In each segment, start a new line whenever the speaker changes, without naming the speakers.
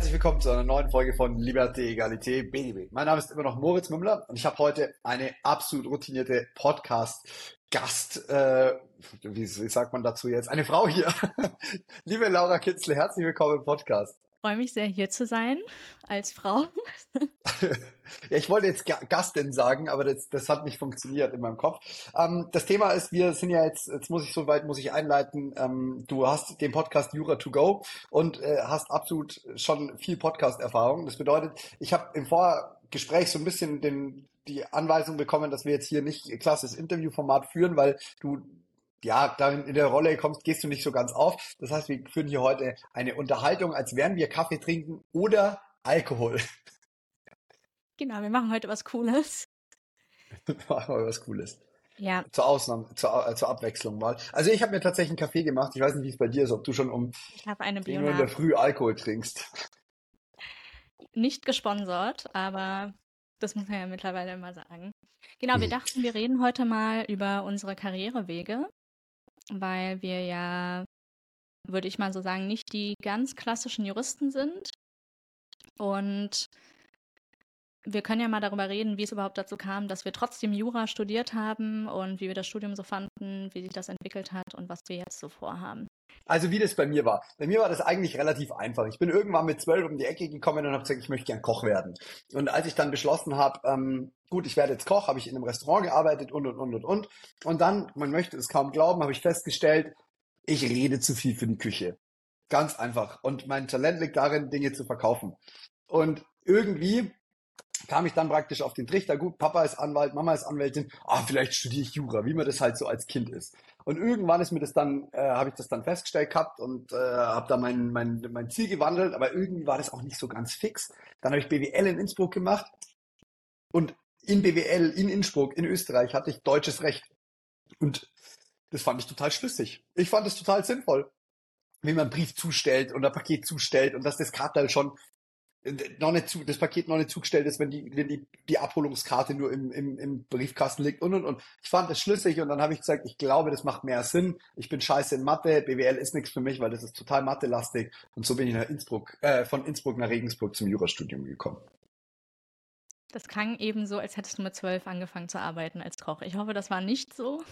Herzlich willkommen zu einer neuen Folge von Liberté, Egalité, BGB. Mein Name ist immer noch Moritz Mümmler und ich habe heute eine absolut routinierte Podcast-Gast, äh, wie, wie sagt man dazu jetzt, eine Frau hier. Liebe Laura Kitzle, herzlich willkommen im Podcast.
Freue mich sehr, hier zu sein als Frau.
Ja, ich wollte jetzt Ga- Gastin sagen, aber das, das hat nicht funktioniert in meinem Kopf. Ähm, das Thema ist, wir sind ja jetzt, jetzt muss ich soweit, muss ich einleiten, ähm, du hast den Podcast Jura to go und äh, hast absolut schon viel Podcast-Erfahrung. Das bedeutet, ich habe im Vorgespräch so ein bisschen den, die Anweisung bekommen, dass wir jetzt hier nicht klassisches Interviewformat führen, weil du ja, dann in der Rolle kommst, gehst du nicht so ganz auf. Das heißt, wir führen hier heute eine Unterhaltung, als wären wir Kaffee trinken oder Alkohol.
Genau, wir machen heute was Cooles.
Machen wir was Cooles.
Ja,
Zur Ausnahme, zur, äh, zur Abwechslung mal. Also ich habe mir tatsächlich einen Kaffee gemacht. Ich weiß nicht, wie es bei dir ist, ob du schon um
ich habe eine
10 Uhr in der. Früh Alkohol trinkst.
Nicht gesponsert, aber das muss man ja mittlerweile immer sagen. Genau, wir
Mhm.
dachten, wir reden heute mal über unsere Karrierewege, weil wir ja, würde ich mal so sagen, nicht die ganz klassischen Juristen sind. Und wir können ja mal darüber reden, wie es überhaupt dazu kam, dass wir trotzdem Jura studiert haben und wie wir das Studium so fanden, wie sich das entwickelt hat und was wir jetzt so vorhaben.
Also wie das bei mir war. Bei mir war das eigentlich relativ einfach. Ich bin irgendwann mit zwölf um die Ecke gekommen und habe gesagt, ich möchte gern Koch werden. Und als ich dann beschlossen habe, ähm, gut, ich werde jetzt Koch, habe ich in einem Restaurant gearbeitet und und und und und. Und dann, man möchte es kaum glauben, habe ich festgestellt, ich rede zu viel für die Küche. Ganz einfach. Und mein Talent liegt darin, Dinge zu verkaufen. Und irgendwie kam ich dann praktisch auf den Trichter, gut, Papa ist Anwalt, Mama ist Anwältin, ah, vielleicht studiere ich Jura, wie man das halt so als Kind ist. Und irgendwann ist mir das dann, äh, habe ich das dann festgestellt gehabt und äh, habe da mein, mein, mein Ziel gewandelt, aber irgendwie war das auch nicht so ganz fix. Dann habe ich BWL in Innsbruck gemacht und in BWL in Innsbruck in Österreich hatte ich deutsches Recht. Und das fand ich total schlüssig. Ich fand es total sinnvoll, wie man einen Brief zustellt und ein Paket zustellt und dass das Kartal schon noch nicht zu, das Paket noch nicht zugestellt ist, wenn die, wenn die, die Abholungskarte nur im, im, im Briefkasten liegt und und und. Ich fand das schlüssig und dann habe ich gesagt, ich glaube, das macht mehr Sinn. Ich bin scheiße in Mathe, BWL ist nichts für mich, weil das ist total Mathe-lastig. Und so bin ich nach Innsbruck, äh, von Innsbruck nach Regensburg zum Jurastudium gekommen.
Das klang eben so, als hättest du mit zwölf angefangen zu arbeiten als Koch. Ich hoffe, das war nicht so.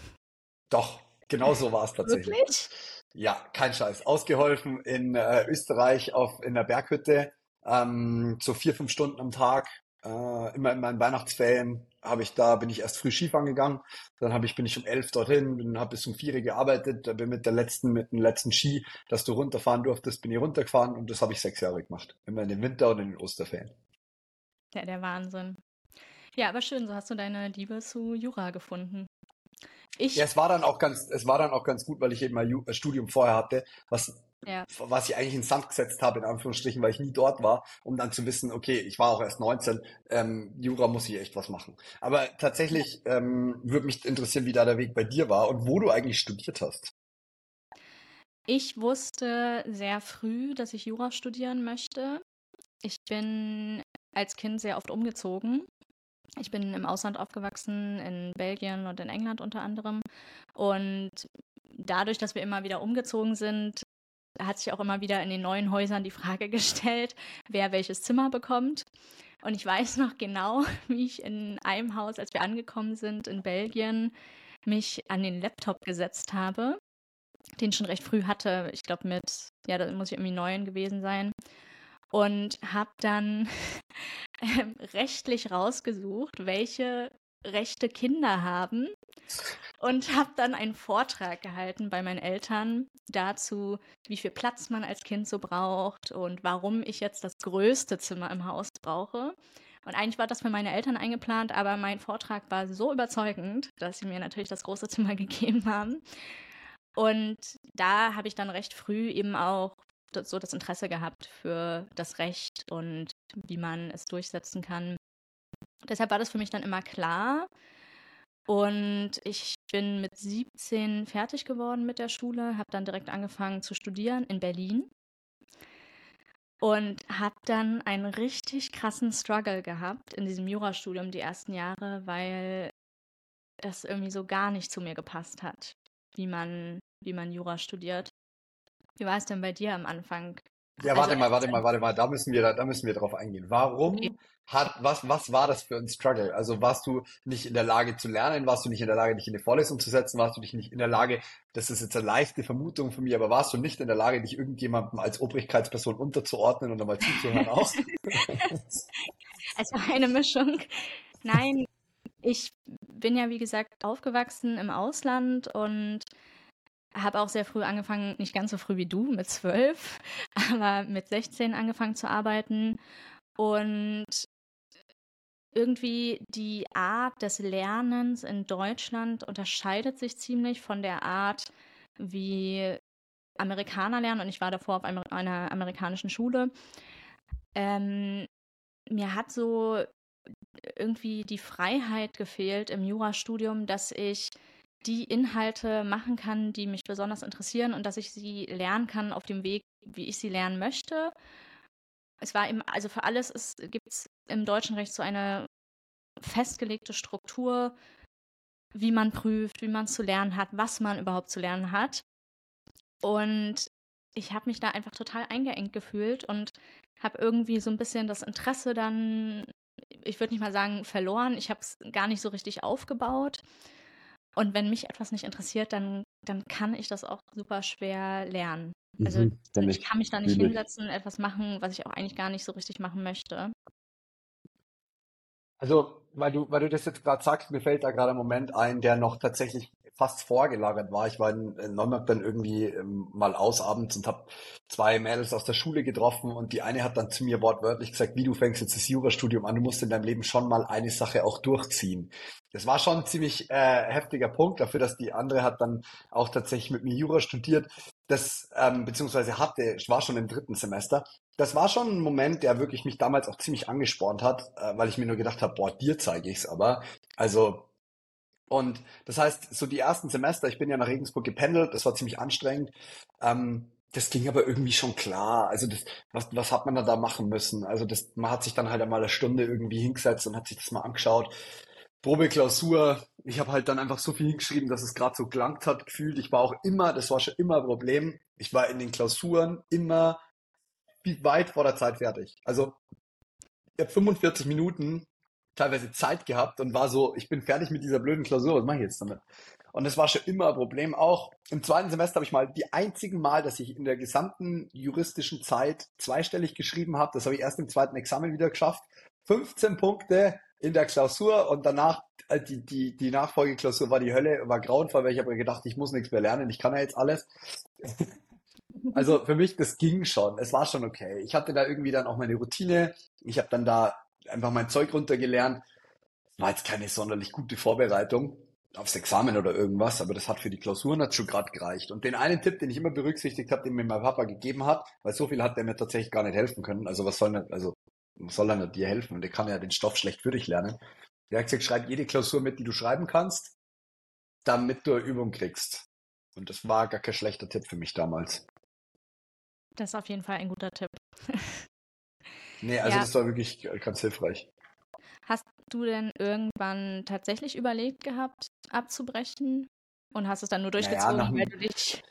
Doch, genau so war es tatsächlich.
Wirklich?
Ja, kein Scheiß. Ausgeholfen in äh, Österreich auf in der Berghütte, ähm, so vier, fünf Stunden am Tag. Äh, immer in meinen Weihnachtsferien habe ich da, bin ich erst früh Skifahren gegangen. Dann habe ich, bin ich um elf dorthin, bin, habe bis um vier gearbeitet, da bin mit der letzten, mit dem letzten Ski, dass du runterfahren durftest, bin ich runtergefahren und das habe ich sechs Jahre gemacht. Immer in den Winter und in den Osterferien.
Ja, der Wahnsinn. Ja, aber schön, so hast du deine Liebe zu Jura gefunden. Ich,
Ja, es war dann auch ganz, es war dann auch ganz gut, weil ich eben mal Ju- äh, Studium vorher hatte, was
ja,
was ich eigentlich in den Sand gesetzt habe, in Anführungsstrichen, weil ich nie dort war, um dann zu wissen, okay, ich war auch erst 19, ähm, Jura muss ich echt was machen. Aber tatsächlich ähm, würde mich interessieren, wie da der Weg bei dir war und wo du eigentlich studiert hast.
ich wusste sehr früh, dass ich Jura studieren möchte. Ich bin als Kind sehr oft umgezogen. Ich bin im Ausland aufgewachsen, in Belgien und in England unter anderem. Und dadurch, dass wir immer wieder umgezogen sind, hat sich auch immer wieder in den neuen Häusern die Frage gestellt, wer welches Zimmer bekommt. Und ich weiß noch genau, wie ich in einem Haus, als wir angekommen sind in Belgien, mich an den Laptop gesetzt habe, den ich schon recht früh hatte. Ich glaube mit, ja, da muss ich irgendwie neun gewesen sein. Und habe dann rechtlich rausgesucht, welche Rechte Kinder haben und habe dann einen Vortrag gehalten bei meinen Eltern dazu, wie viel Platz man als Kind so braucht und warum ich jetzt das größte Zimmer im Haus brauche. Und eigentlich war das für meine Eltern eingeplant, aber mein Vortrag war so überzeugend, dass sie mir natürlich das große Zimmer gegeben haben. Und da habe ich dann recht früh eben auch so das Interesse gehabt für das Recht und wie man es durchsetzen kann. Deshalb war das für mich dann immer klar. Und ich bin mit 17 fertig geworden mit der Schule, habe dann direkt angefangen zu studieren in Berlin und habe dann einen richtig krassen Struggle gehabt in diesem Jurastudium die ersten Jahre, weil das irgendwie so gar nicht zu mir gepasst hat, wie man, wie man Jura studiert. Wie war es denn bei dir am Anfang?
Ja, warte also, mal, warte mal, warte mal, da müssen wir, da müssen wir drauf eingehen. Warum okay. hat, was, was war das für ein Struggle? Also warst du nicht in der Lage zu lernen? Warst du nicht in der Lage, dich in die Vorlesung zu setzen? Warst du dich nicht in der Lage, das ist jetzt eine leichte Vermutung von mir, aber warst du nicht in der Lage, dich irgendjemandem als Obrigkeitsperson unterzuordnen und einmal zuzuhören auch?
es war eine Mischung. Nein, ich bin ja, wie gesagt, aufgewachsen im Ausland und habe auch sehr früh angefangen, nicht ganz so früh wie du, mit zwölf, aber mit 16 angefangen zu arbeiten. Und irgendwie die Art des Lernens in Deutschland unterscheidet sich ziemlich von der Art, wie Amerikaner lernen. Und ich war davor auf einer amerikanischen Schule. Ähm, mir hat so irgendwie die Freiheit gefehlt im Jurastudium, dass ich die Inhalte machen kann, die mich besonders interessieren und dass ich sie lernen kann auf dem Weg, wie ich sie lernen möchte. Es war eben, also für alles gibt es im deutschen Recht so eine festgelegte Struktur, wie man prüft, wie man zu lernen hat, was man überhaupt zu lernen hat. Und ich habe mich da einfach total eingeengt gefühlt und habe irgendwie so ein bisschen das Interesse dann, ich würde nicht mal sagen verloren, ich habe es gar nicht so richtig aufgebaut. Und wenn mich etwas nicht interessiert, dann, dann kann ich das auch super schwer lernen. Also mhm, ich kann mich da nicht hinsetzen, etwas machen, was ich auch eigentlich gar nicht so richtig machen möchte.
Also, weil du, weil du das jetzt gerade sagst, mir fällt da gerade ein Moment ein, der noch tatsächlich fast vorgelagert war. Ich war in, in dann irgendwie ähm, mal aus abends und habe zwei Mädels aus der Schule getroffen und die eine hat dann zu mir wortwörtlich gesagt, wie du fängst jetzt das Jurastudium an, du musst in deinem Leben schon mal eine Sache auch durchziehen. Das war schon ein ziemlich äh, heftiger Punkt dafür, dass die andere hat dann auch tatsächlich mit mir Jura studiert. Das, ähm, beziehungsweise hatte, war schon im dritten Semester. Das war schon ein Moment, der wirklich mich damals auch ziemlich angespornt hat, äh, weil ich mir nur gedacht habe, boah, dir zeige ich's aber. Also und das heißt, so die ersten Semester, ich bin ja nach Regensburg gependelt, das war ziemlich anstrengend. Ähm, das ging aber irgendwie schon klar. Also das, was, was hat man da, da machen müssen? Also das, man hat sich dann halt einmal eine Stunde irgendwie hingesetzt und hat sich das mal angeschaut. Probeklausur, ich habe halt dann einfach so viel hingeschrieben, dass es gerade so gelangt hat, gefühlt. Ich war auch immer, das war schon immer ein Problem. Ich war in den Klausuren immer weit vor der Zeit fertig. Also ich habe 45 Minuten teilweise Zeit gehabt und war so, ich bin fertig mit dieser blöden Klausur, was mache ich jetzt damit? Und das war schon immer ein Problem. Auch im zweiten Semester habe ich mal die einzigen Mal, dass ich in der gesamten juristischen Zeit zweistellig geschrieben habe. Das habe ich erst im zweiten Examen wieder geschafft. 15 Punkte in der Klausur und danach äh, die, die, die Nachfolgeklausur war die Hölle, war grauenvoll, weil ich habe gedacht, ich muss nichts mehr lernen, ich kann ja jetzt alles. Also für mich, das ging schon. Es war schon okay. Ich hatte da irgendwie dann auch meine Routine. Ich habe dann da einfach mein Zeug runtergelernt. War jetzt keine sonderlich gute Vorbereitung aufs Examen oder irgendwas, aber das hat für die Klausuren hat schon gerade gereicht. Und den einen Tipp, den ich immer berücksichtigt habe, den mir mein Papa gegeben hat, weil so viel hat der mir tatsächlich gar nicht helfen können. Also was soll nicht, also soll er dir helfen? Und der kann ja den Stoff schlecht für dich lernen. Der hat gesagt, schreib jede Klausur mit, die du schreiben kannst, damit du Übung kriegst. Und das war gar kein schlechter Tipp für mich damals.
Das ist auf jeden Fall ein guter Tipp.
Nee, also ja. das war wirklich ganz hilfreich.
Hast du denn irgendwann tatsächlich überlegt gehabt, abzubrechen? Und hast es dann nur durchgezogen, naja, weil du dich.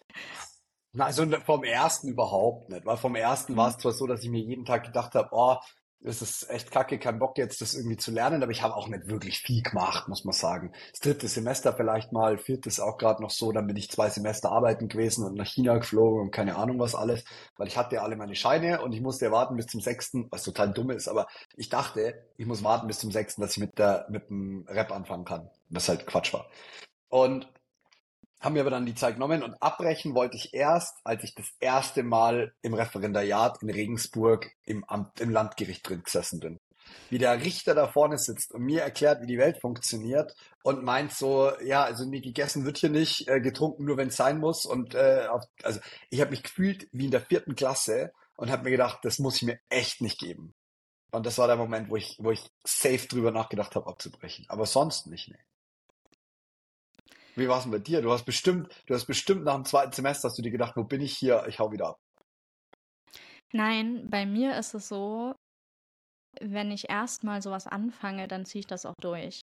Na, also vom ersten überhaupt nicht. Weil vom ersten mhm. war es zwar so, dass ich mir jeden Tag gedacht habe, oh, es ist echt kacke, kein Bock jetzt, das irgendwie zu lernen, aber ich habe auch nicht wirklich viel gemacht, muss man sagen. Das dritte Semester vielleicht mal, viertes auch gerade noch so, dann bin ich zwei Semester arbeiten gewesen und nach China geflogen und keine Ahnung was alles, weil ich hatte ja alle meine Scheine und ich musste warten bis zum sechsten, was total dumm ist, aber ich dachte, ich muss warten bis zum sechsten, dass ich mit der mit dem Rap anfangen kann, was halt Quatsch war. Und haben mir aber dann die Zeit genommen und abbrechen wollte ich erst, als ich das erste Mal im Referendariat in Regensburg im Amt, im Landgericht drin gesessen bin. Wie der Richter da vorne sitzt und mir erklärt, wie die Welt funktioniert und meint so, ja, also nee, gegessen wird hier nicht, äh, getrunken nur, wenn es sein muss. Und äh, auf, also ich habe mich gefühlt wie in der vierten Klasse und habe mir gedacht, das muss ich mir echt nicht geben. Und das war der Moment, wo ich, wo ich safe drüber nachgedacht habe, abzubrechen. Aber sonst nicht, ne. Wie war es denn bei dir? Du hast bestimmt, du hast bestimmt nach dem zweiten Semester hast du dir gedacht, wo bin ich hier? Ich hau wieder ab.
Nein, bei mir ist es so, wenn ich erstmal sowas anfange, dann ziehe ich das auch durch.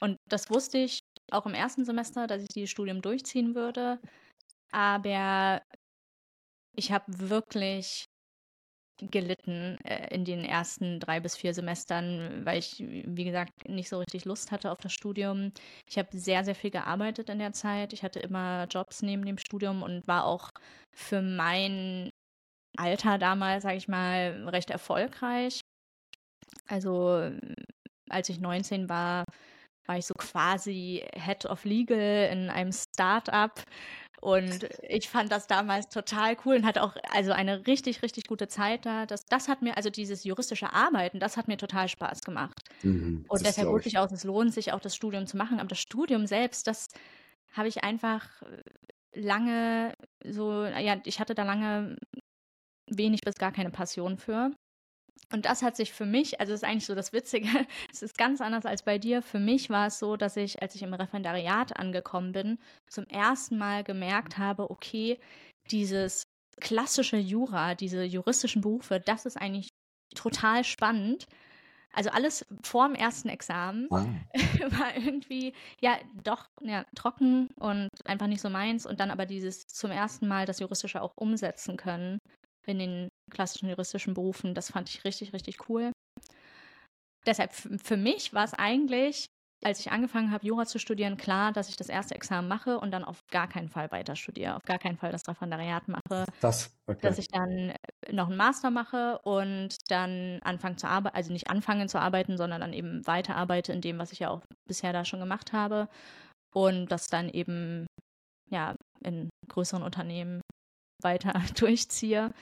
Und das wusste ich auch im ersten Semester, dass ich dieses Studium durchziehen würde. Aber ich habe wirklich gelitten äh, in den ersten drei bis vier Semestern, weil ich, wie gesagt, nicht so richtig Lust hatte auf das Studium. Ich habe sehr, sehr viel gearbeitet in der Zeit. Ich hatte immer Jobs neben dem Studium und war auch für mein Alter damals, sage ich mal, recht erfolgreich. Also als ich 19 war, war ich so quasi Head of Legal in einem Start-up und ich fand das damals total cool und hatte auch also eine richtig, richtig gute Zeit da. Das, das hat mir, also dieses juristische Arbeiten, das hat mir total Spaß gemacht. Mhm, und deshalb wirklich auch, es lohnt sich auch das Studium zu machen. Aber das Studium selbst, das habe ich einfach lange so, ja, ich hatte da lange wenig bis gar keine Passion für. Und das hat sich für mich, also das ist eigentlich so das Witzige, es ist ganz anders als bei dir. Für mich war es so, dass ich, als ich im Referendariat angekommen bin, zum ersten Mal gemerkt habe, okay, dieses klassische Jura, diese juristischen Berufe, das ist eigentlich total spannend. Also alles vor dem ersten Examen wow. war irgendwie, ja, doch, ja, trocken und einfach nicht so meins. Und dann aber dieses zum ersten Mal das Juristische auch umsetzen können in den klassischen juristischen Berufen. Das fand ich richtig, richtig cool. Deshalb für mich war es eigentlich, als ich angefangen habe, Jura zu studieren, klar, dass ich das erste Examen mache und dann auf gar keinen Fall weiter studiere, auf gar keinen Fall das Referendariat mache.
Das, okay.
Dass ich dann noch einen Master mache und dann anfange zu arbeiten, also nicht anfangen zu arbeiten, sondern dann eben weiter arbeite in dem, was ich ja auch bisher da schon gemacht habe. Und das dann eben, ja, in größeren Unternehmen weiter durchziehe.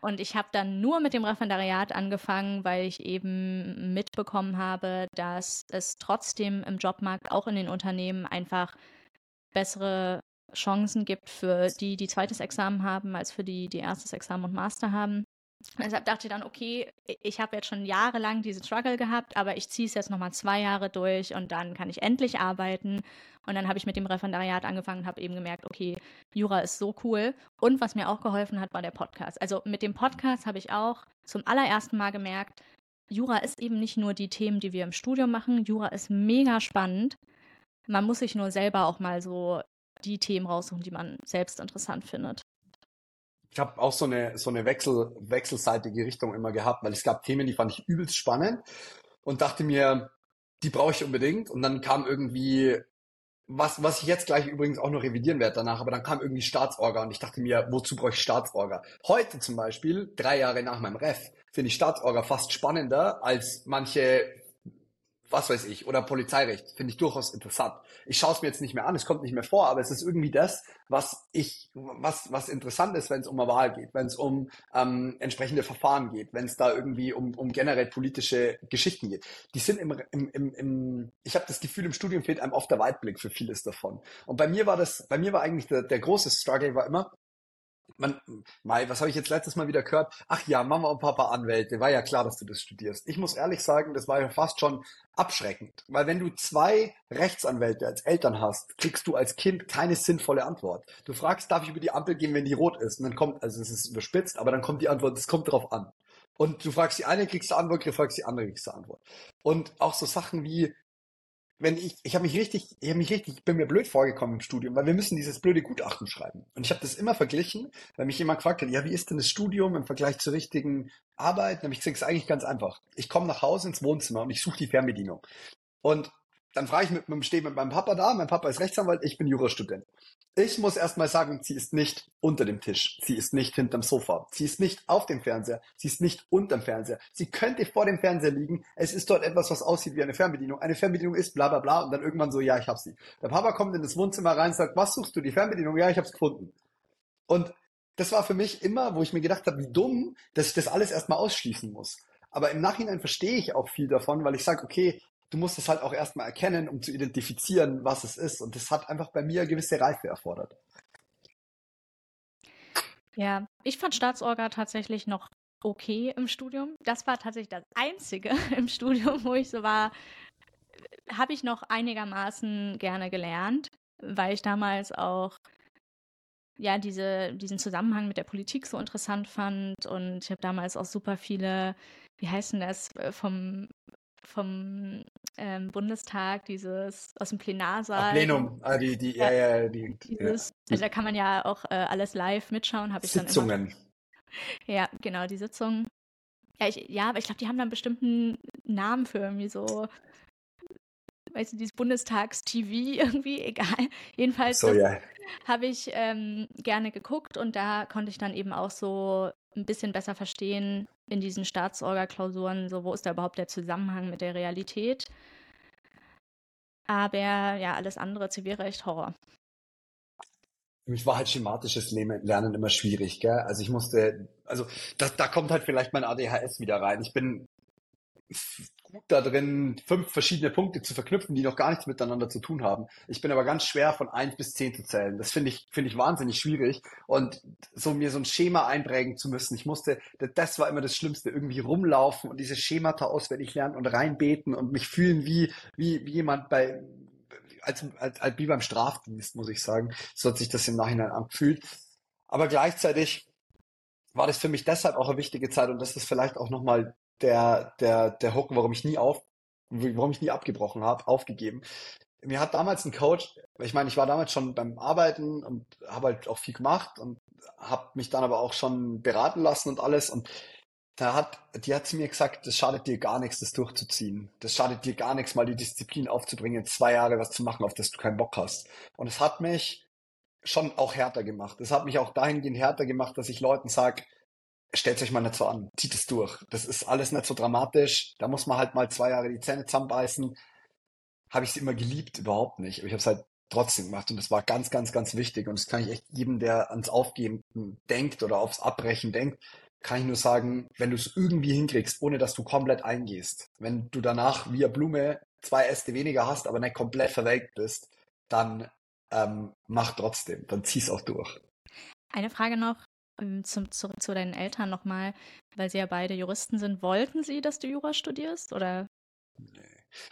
Und ich habe dann nur mit dem Referendariat angefangen, weil ich eben mitbekommen habe, dass es trotzdem im Jobmarkt, auch in den Unternehmen, einfach bessere Chancen gibt für die, die zweites Examen haben, als für die, die erstes Examen und Master haben. Deshalb dachte ich dann, okay, ich habe jetzt schon jahrelang diesen Struggle gehabt, aber ich ziehe es jetzt nochmal zwei Jahre durch und dann kann ich endlich arbeiten. Und dann habe ich mit dem Referendariat angefangen und habe eben gemerkt, okay, Jura ist so cool. Und was mir auch geholfen hat, war der Podcast. Also mit dem Podcast habe ich auch zum allerersten Mal gemerkt, Jura ist eben nicht nur die Themen, die wir im Studium machen. Jura ist mega spannend. Man muss sich nur selber auch mal so die Themen raussuchen, die man selbst interessant findet
ich habe auch so eine, so eine Wechsel, wechselseitige Richtung immer gehabt, weil es gab Themen, die fand ich übelst spannend und dachte mir, die brauche ich unbedingt. Und dann kam irgendwie, was, was ich jetzt gleich übrigens auch noch revidieren werde danach, aber dann kam irgendwie Staatsorga und ich dachte mir, wozu brauche ich Staatsorga? Heute zum Beispiel, drei Jahre nach meinem Ref, finde ich Staatsorga fast spannender als manche was weiß ich, oder Polizeirecht, finde ich durchaus interessant. Ich schaue es mir jetzt nicht mehr an, es kommt nicht mehr vor, aber es ist irgendwie das, was ich, was, was interessant ist, wenn es um eine Wahl geht, wenn es um ähm, entsprechende Verfahren geht, wenn es da irgendwie um, um generell politische Geschichten geht. Die sind im, im, im, im ich habe das Gefühl, im Studium fehlt einem oft der Weitblick für vieles davon. Und bei mir war das, bei mir war eigentlich der, der große Struggle war immer, man, Mai, was habe ich jetzt letztes Mal wieder gehört? Ach ja, Mama und Papa Anwälte, war ja klar, dass du das studierst. Ich muss ehrlich sagen, das war ja fast schon abschreckend. Weil wenn du zwei Rechtsanwälte als Eltern hast, kriegst du als Kind keine sinnvolle Antwort. Du fragst, darf ich über die Ampel gehen, wenn die rot ist? Und dann kommt, also es ist überspitzt, aber dann kommt die Antwort, es kommt drauf an. Und du fragst die eine, kriegst du Antwort, du fragst die andere, kriegst du Antwort. Und auch so Sachen wie, wenn ich, ich habe mich richtig, ich habe mich richtig, ich bin mir blöd vorgekommen im Studium, weil wir müssen dieses blöde Gutachten schreiben. Und ich habe das immer verglichen, weil mich jemand gefragt hat, ja, wie ist denn das Studium im Vergleich zur richtigen Arbeit? Und habe ich gesagt, es ist eigentlich ganz einfach. Ich komme nach Hause ins Wohnzimmer und ich suche die Fernbedienung. Und dann frage ich mit, mit, stehe mit meinem Papa da, mein Papa ist Rechtsanwalt, ich bin Jurastudent. Ich muss erstmal sagen, sie ist nicht unter dem Tisch, sie ist nicht hinterm Sofa, sie ist nicht auf dem Fernseher, sie ist nicht unterm Fernseher. Sie könnte vor dem Fernseher liegen, es ist dort etwas, was aussieht wie eine Fernbedienung. Eine Fernbedienung ist bla bla bla und dann irgendwann so, ja, ich hab sie. Der Papa kommt in das Wohnzimmer rein und sagt, was suchst du, die Fernbedienung? Ja, ich hab's gefunden. Und das war für mich immer, wo ich mir gedacht habe, wie dumm, dass ich das alles erstmal ausschließen muss. Aber im Nachhinein verstehe ich auch viel davon, weil ich sage, okay, du musst es halt auch erstmal erkennen, um zu identifizieren, was es ist. Und das hat einfach bei mir gewisse Reife erfordert.
Ja, ich fand Staatsorga tatsächlich noch okay im Studium. Das war tatsächlich das Einzige im Studium, wo ich so war, habe ich noch einigermaßen gerne gelernt. weil ich damals auch ja diese, diesen Zusammenhang mit der Politik so interessant fand und ich habe damals auch super viele, wie heißen das, äh, vom vom ähm, Bundestag, dieses aus dem Plenarsaal.
Ach, Plenum, ah, die, die, ja, ja, ja die,
dieses, ja. Also da kann man ja auch äh, alles live mitschauen, habe ich
Sitzungen.
immer. Ja, genau, die Sitzungen. Ja, ich, ja aber ich glaube, die haben dann bestimmten Namen für irgendwie so, weißt du, dieses Bundestags-TV irgendwie, egal. Jedenfalls
so, ja.
habe ich ähm, gerne geguckt und da konnte ich dann eben auch so ein bisschen besser verstehen, in diesen Staatsorga-Klausuren, so wo ist da überhaupt der Zusammenhang mit der Realität. Aber ja, alles andere, Zivilrecht, Horror.
Für mich war halt schematisches Lernen immer schwierig, gell? Also ich musste, also da, da kommt halt vielleicht mein ADHS wieder rein. Ich bin gut da drin, fünf verschiedene Punkte zu verknüpfen, die noch gar nichts miteinander zu tun haben. Ich bin aber ganz schwer von eins bis zehn zu zählen. Das finde ich, finde ich wahnsinnig schwierig. Und so mir so ein Schema einprägen zu müssen. Ich musste, das war immer das Schlimmste, irgendwie rumlaufen und diese Schemata auswendig lernen und reinbeten und mich fühlen wie, wie, wie jemand bei, als, als, als wie beim Strafdienst, muss ich sagen. So hat sich das im Nachhinein angefühlt. Aber gleichzeitig war das für mich deshalb auch eine wichtige Zeit und das ist vielleicht auch nochmal der, der, der Hook, warum ich nie auf, warum ich nie abgebrochen habe, aufgegeben. Mir hat damals ein Coach, ich meine, ich war damals schon beim Arbeiten und habe halt auch viel gemacht und habe mich dann aber auch schon beraten lassen und alles und da hat, die hat zu mir gesagt, das schadet dir gar nichts, das durchzuziehen. Das schadet dir gar nichts, mal die Disziplin aufzubringen, zwei Jahre was zu machen, auf das du keinen Bock hast. Und es hat mich schon auch härter gemacht. Es hat mich auch dahingehend härter gemacht, dass ich Leuten sage, stellt euch mal nicht so an, zieht es durch. Das ist alles nicht so dramatisch. Da muss man halt mal zwei Jahre die Zähne zusammenbeißen. Habe ich es immer geliebt? Überhaupt nicht. Aber ich habe es halt trotzdem gemacht und das war ganz, ganz, ganz wichtig. Und das kann ich echt jedem, der ans Aufgeben denkt oder aufs Abbrechen denkt, kann ich nur sagen, wenn du es irgendwie hinkriegst, ohne dass du komplett eingehst, wenn du danach wie eine Blume zwei Äste weniger hast, aber nicht komplett verwelkt bist, dann ähm, mach trotzdem, dann zieh's auch durch.
Eine Frage noch, zum, zurück zu deinen Eltern nochmal, weil sie ja beide Juristen sind. Wollten sie, dass du Jura studierst? Oder?
Nee.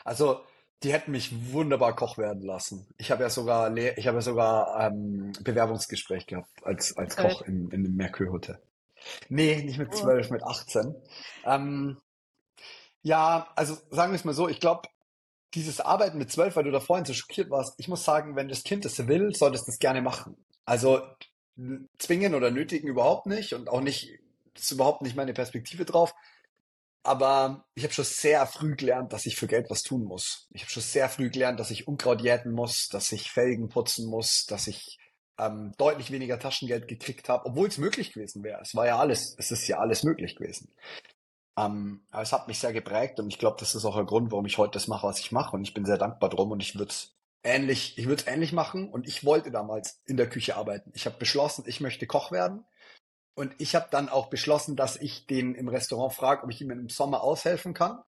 Also, die hätten mich wunderbar Koch werden lassen. Ich habe ja sogar, ich habe ja sogar ähm, Bewerbungsgespräch gehabt als, als Koch in, in dem Mercure Hotel. Nee, nicht mit oh. zwölf, oh. mit 18. Ähm, ja, also sagen wir es mal so, ich glaube, dieses Arbeiten mit zwölf, weil du da vorhin so schockiert warst, ich muss sagen, wenn das Kind das will, soll es das gerne machen. Also zwingen oder nötigen überhaupt nicht und auch nicht, das ist überhaupt nicht meine Perspektive drauf. Aber ich habe schon sehr früh gelernt, dass ich für Geld was tun muss. Ich habe schon sehr früh gelernt, dass ich Unkraut jäten muss, dass ich Felgen putzen muss, dass ich ähm, deutlich weniger Taschengeld gekriegt habe, obwohl es möglich gewesen wäre. Es war ja alles, es ist ja alles möglich gewesen. Ähm, aber es hat mich sehr geprägt und ich glaube, das ist auch ein Grund, warum ich heute das mache, was ich mache. Und ich bin sehr dankbar drum und ich würde es ähnlich, ich würde es ähnlich machen und ich wollte damals in der Küche arbeiten. Ich habe beschlossen, ich möchte Koch werden. Und ich habe dann auch beschlossen, dass ich den im Restaurant frage, ob ich ihm im Sommer aushelfen kann.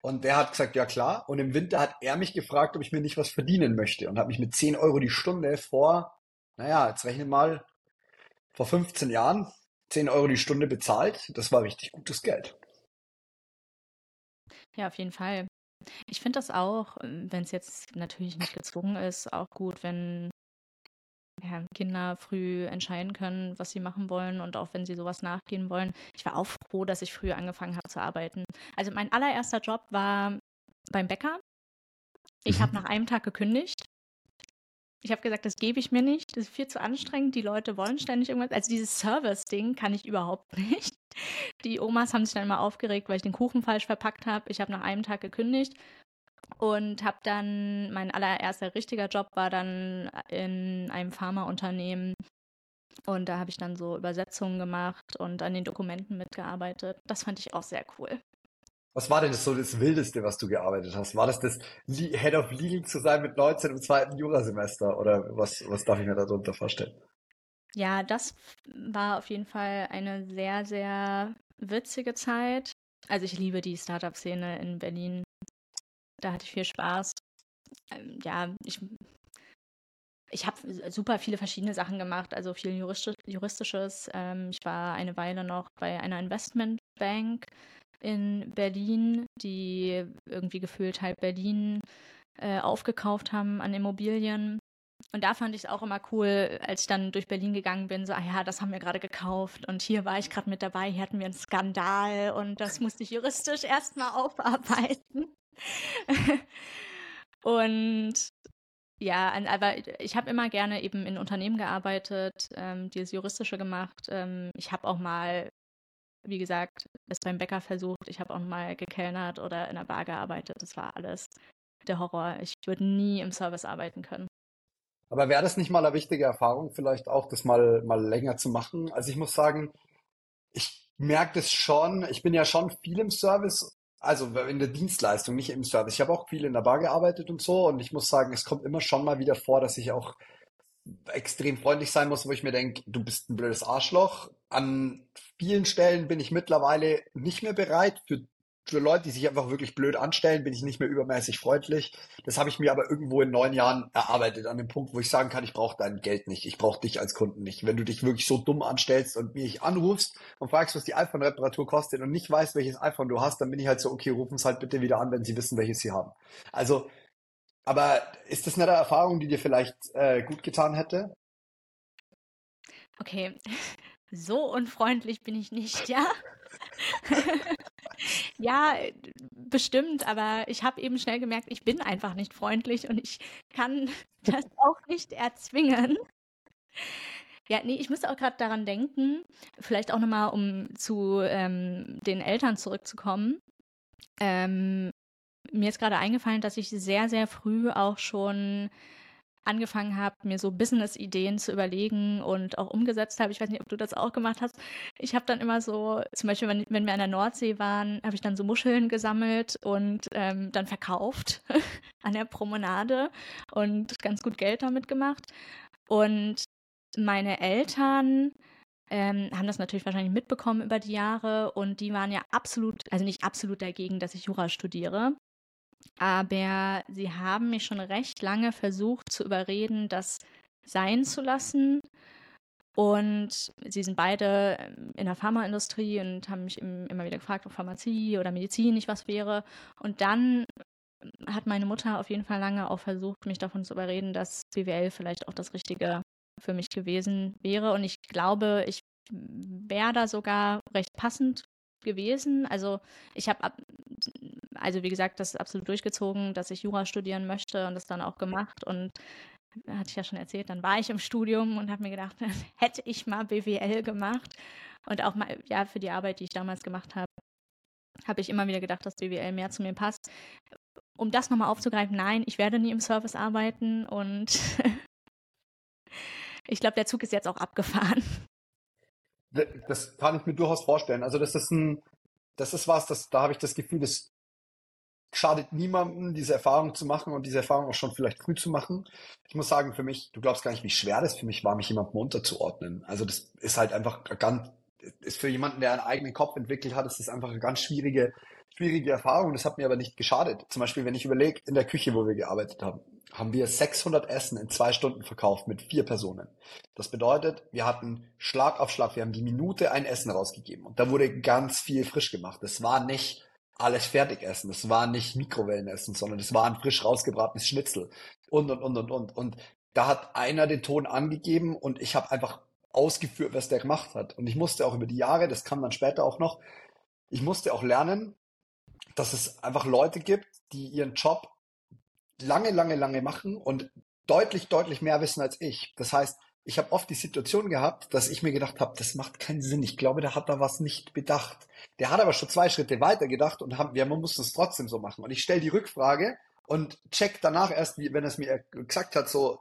Und der hat gesagt, ja klar. Und im Winter hat er mich gefragt, ob ich mir nicht was verdienen möchte und hat mich mit 10 Euro die Stunde vor, naja, jetzt rechne mal, vor 15 Jahren 10 Euro die Stunde bezahlt. Das war richtig gutes Geld.
Ja, auf jeden Fall. Ich finde das auch, ähm, wenn es jetzt natürlich nicht gezwungen ist, auch gut, wenn ja, Kinder früh entscheiden können, was sie machen wollen und auch wenn sie sowas nachgehen wollen. Ich war auch froh, dass ich früh angefangen habe zu arbeiten. Also mein allererster Job war beim Bäcker. Ich habe mhm. nach einem Tag gekündigt. Ich habe gesagt, das gebe ich mir nicht. Das ist viel zu anstrengend. Die Leute wollen ständig irgendwas. Also dieses Service-Ding kann ich überhaupt nicht. Die Omas haben sich dann immer aufgeregt, weil ich den Kuchen falsch verpackt habe. Ich habe nach einem Tag gekündigt und habe dann, mein allererster richtiger Job war dann in einem Pharmaunternehmen. Und da habe ich dann so Übersetzungen gemacht und an den Dokumenten mitgearbeitet. Das fand ich auch sehr cool.
Was war denn das so das Wildeste, was du gearbeitet hast? War das das Head of Legal zu sein mit 19 im zweiten Jurasemester? Oder was, was darf ich mir darunter vorstellen?
Ja, das war auf jeden Fall eine sehr, sehr witzige Zeit. Also ich liebe die Startup-Szene in Berlin. Da hatte ich viel Spaß. Ähm, ja, ich, ich habe super viele verschiedene Sachen gemacht, also viel Juristisches. Ähm, ich war eine Weile noch bei einer Investmentbank in Berlin, die irgendwie gefühlt halb Berlin äh, aufgekauft haben an Immobilien. Und da fand ich es auch immer cool, als ich dann durch Berlin gegangen bin, so, ah ja, das haben wir gerade gekauft und hier war ich gerade mit dabei, hier hatten wir einen Skandal und das musste ich juristisch erstmal aufarbeiten. und ja, aber ich habe immer gerne eben in Unternehmen gearbeitet, ähm, die das Juristische gemacht. Ähm, ich habe auch mal, wie gesagt, es beim Bäcker versucht. Ich habe auch mal gekellnert oder in der Bar gearbeitet. Das war alles der Horror. Ich würde nie im Service arbeiten können.
Aber wäre das nicht mal eine wichtige Erfahrung, vielleicht auch das mal, mal länger zu machen? Also ich muss sagen, ich merke das schon, ich bin ja schon viel im Service, also in der Dienstleistung, nicht im Service. Ich habe auch viel in der Bar gearbeitet und so und ich muss sagen, es kommt immer schon mal wieder vor, dass ich auch extrem freundlich sein muss, wo ich mir denke, du bist ein blödes Arschloch. An vielen Stellen bin ich mittlerweile nicht mehr bereit, für für Leute, die sich einfach wirklich blöd anstellen, bin ich nicht mehr übermäßig freundlich. Das habe ich mir aber irgendwo in neun Jahren erarbeitet, an dem Punkt, wo ich sagen kann, ich brauche dein Geld nicht, ich brauche dich als Kunden nicht. Wenn du dich wirklich so dumm anstellst und mich anrufst und fragst, was die iPhone-Reparatur kostet und nicht weißt, welches iPhone du hast, dann bin ich halt so, okay, rufen es halt bitte wieder an, wenn sie wissen, welches sie haben. Also, aber ist das eine Erfahrung, die dir vielleicht äh, gut getan hätte?
Okay, so unfreundlich bin ich nicht, ja. ja, bestimmt, aber ich habe eben schnell gemerkt, ich bin einfach nicht freundlich und ich kann das auch nicht erzwingen. Ja, nee, ich muss auch gerade daran denken, vielleicht auch nochmal, um zu ähm, den Eltern zurückzukommen. Ähm, mir ist gerade eingefallen, dass ich sehr, sehr früh auch schon angefangen habe, mir so Business-Ideen zu überlegen und auch umgesetzt habe. Ich weiß nicht, ob du das auch gemacht hast. Ich habe dann immer so, zum Beispiel, wenn, wenn wir an der Nordsee waren, habe ich dann so Muscheln gesammelt und ähm, dann verkauft an der Promenade und ganz gut Geld damit gemacht. Und meine Eltern ähm, haben das natürlich wahrscheinlich mitbekommen über die Jahre und die waren ja absolut, also nicht absolut dagegen, dass ich Jura studiere. Aber sie haben mich schon recht lange versucht zu überreden, das sein zu lassen. Und sie sind beide ähm, in der Pharmaindustrie und haben mich immer wieder gefragt, ob Pharmazie oder Medizin nicht was wäre. Und dann hat meine Mutter auf jeden Fall lange auch versucht, mich davon zu überreden, dass BWL vielleicht auch das Richtige für mich gewesen wäre. Und ich glaube, ich wäre da sogar recht passend gewesen. Also ich habe, also wie gesagt, das absolut durchgezogen, dass ich Jura studieren möchte und das dann auch gemacht und hatte ich ja schon erzählt, dann war ich im Studium und habe mir gedacht, hätte ich mal BWL gemacht und auch mal, ja, für die Arbeit, die ich damals gemacht habe, habe ich immer wieder gedacht, dass BWL mehr zu mir passt. Um das nochmal aufzugreifen, nein, ich werde nie im Service arbeiten und ich glaube, der Zug ist jetzt auch abgefahren.
Das kann ich mir durchaus vorstellen. Also das ist ein, das ist was, das, da habe ich das Gefühl, das schadet niemandem, diese Erfahrung zu machen und diese Erfahrung auch schon vielleicht früh zu machen. Ich muss sagen, für mich, du glaubst gar nicht, wie schwer das für mich war, mich jemandem unterzuordnen. Also das ist halt einfach ganz, ist für jemanden, der einen eigenen Kopf entwickelt hat, ist das einfach eine ganz schwierige, schwierige Erfahrung. Das hat mir aber nicht geschadet. Zum Beispiel, wenn ich überlege, in der Küche, wo wir gearbeitet haben haben wir 600 Essen in zwei Stunden verkauft mit vier Personen. Das bedeutet, wir hatten Schlag auf Schlag, wir haben die Minute ein Essen rausgegeben und da wurde ganz viel frisch gemacht. Das war nicht alles Fertigessen, das war nicht Mikrowellenessen, sondern das war ein frisch rausgebratenes Schnitzel. Und und und und und. Und da hat einer den Ton angegeben und ich habe einfach ausgeführt, was der gemacht hat. Und ich musste auch über die Jahre, das kam dann später auch noch, ich musste auch lernen, dass es einfach Leute gibt, die ihren Job lange, lange, lange machen und deutlich, deutlich mehr wissen als ich. Das heißt, ich habe oft die Situation gehabt, dass ich mir gedacht habe, das macht keinen Sinn. Ich glaube, der hat da was nicht bedacht. Der hat aber schon zwei Schritte weiter gedacht und haben, ja, man muss das trotzdem so machen. Und ich stelle die Rückfrage und check danach erst, wie, wenn er es mir gesagt hat, so,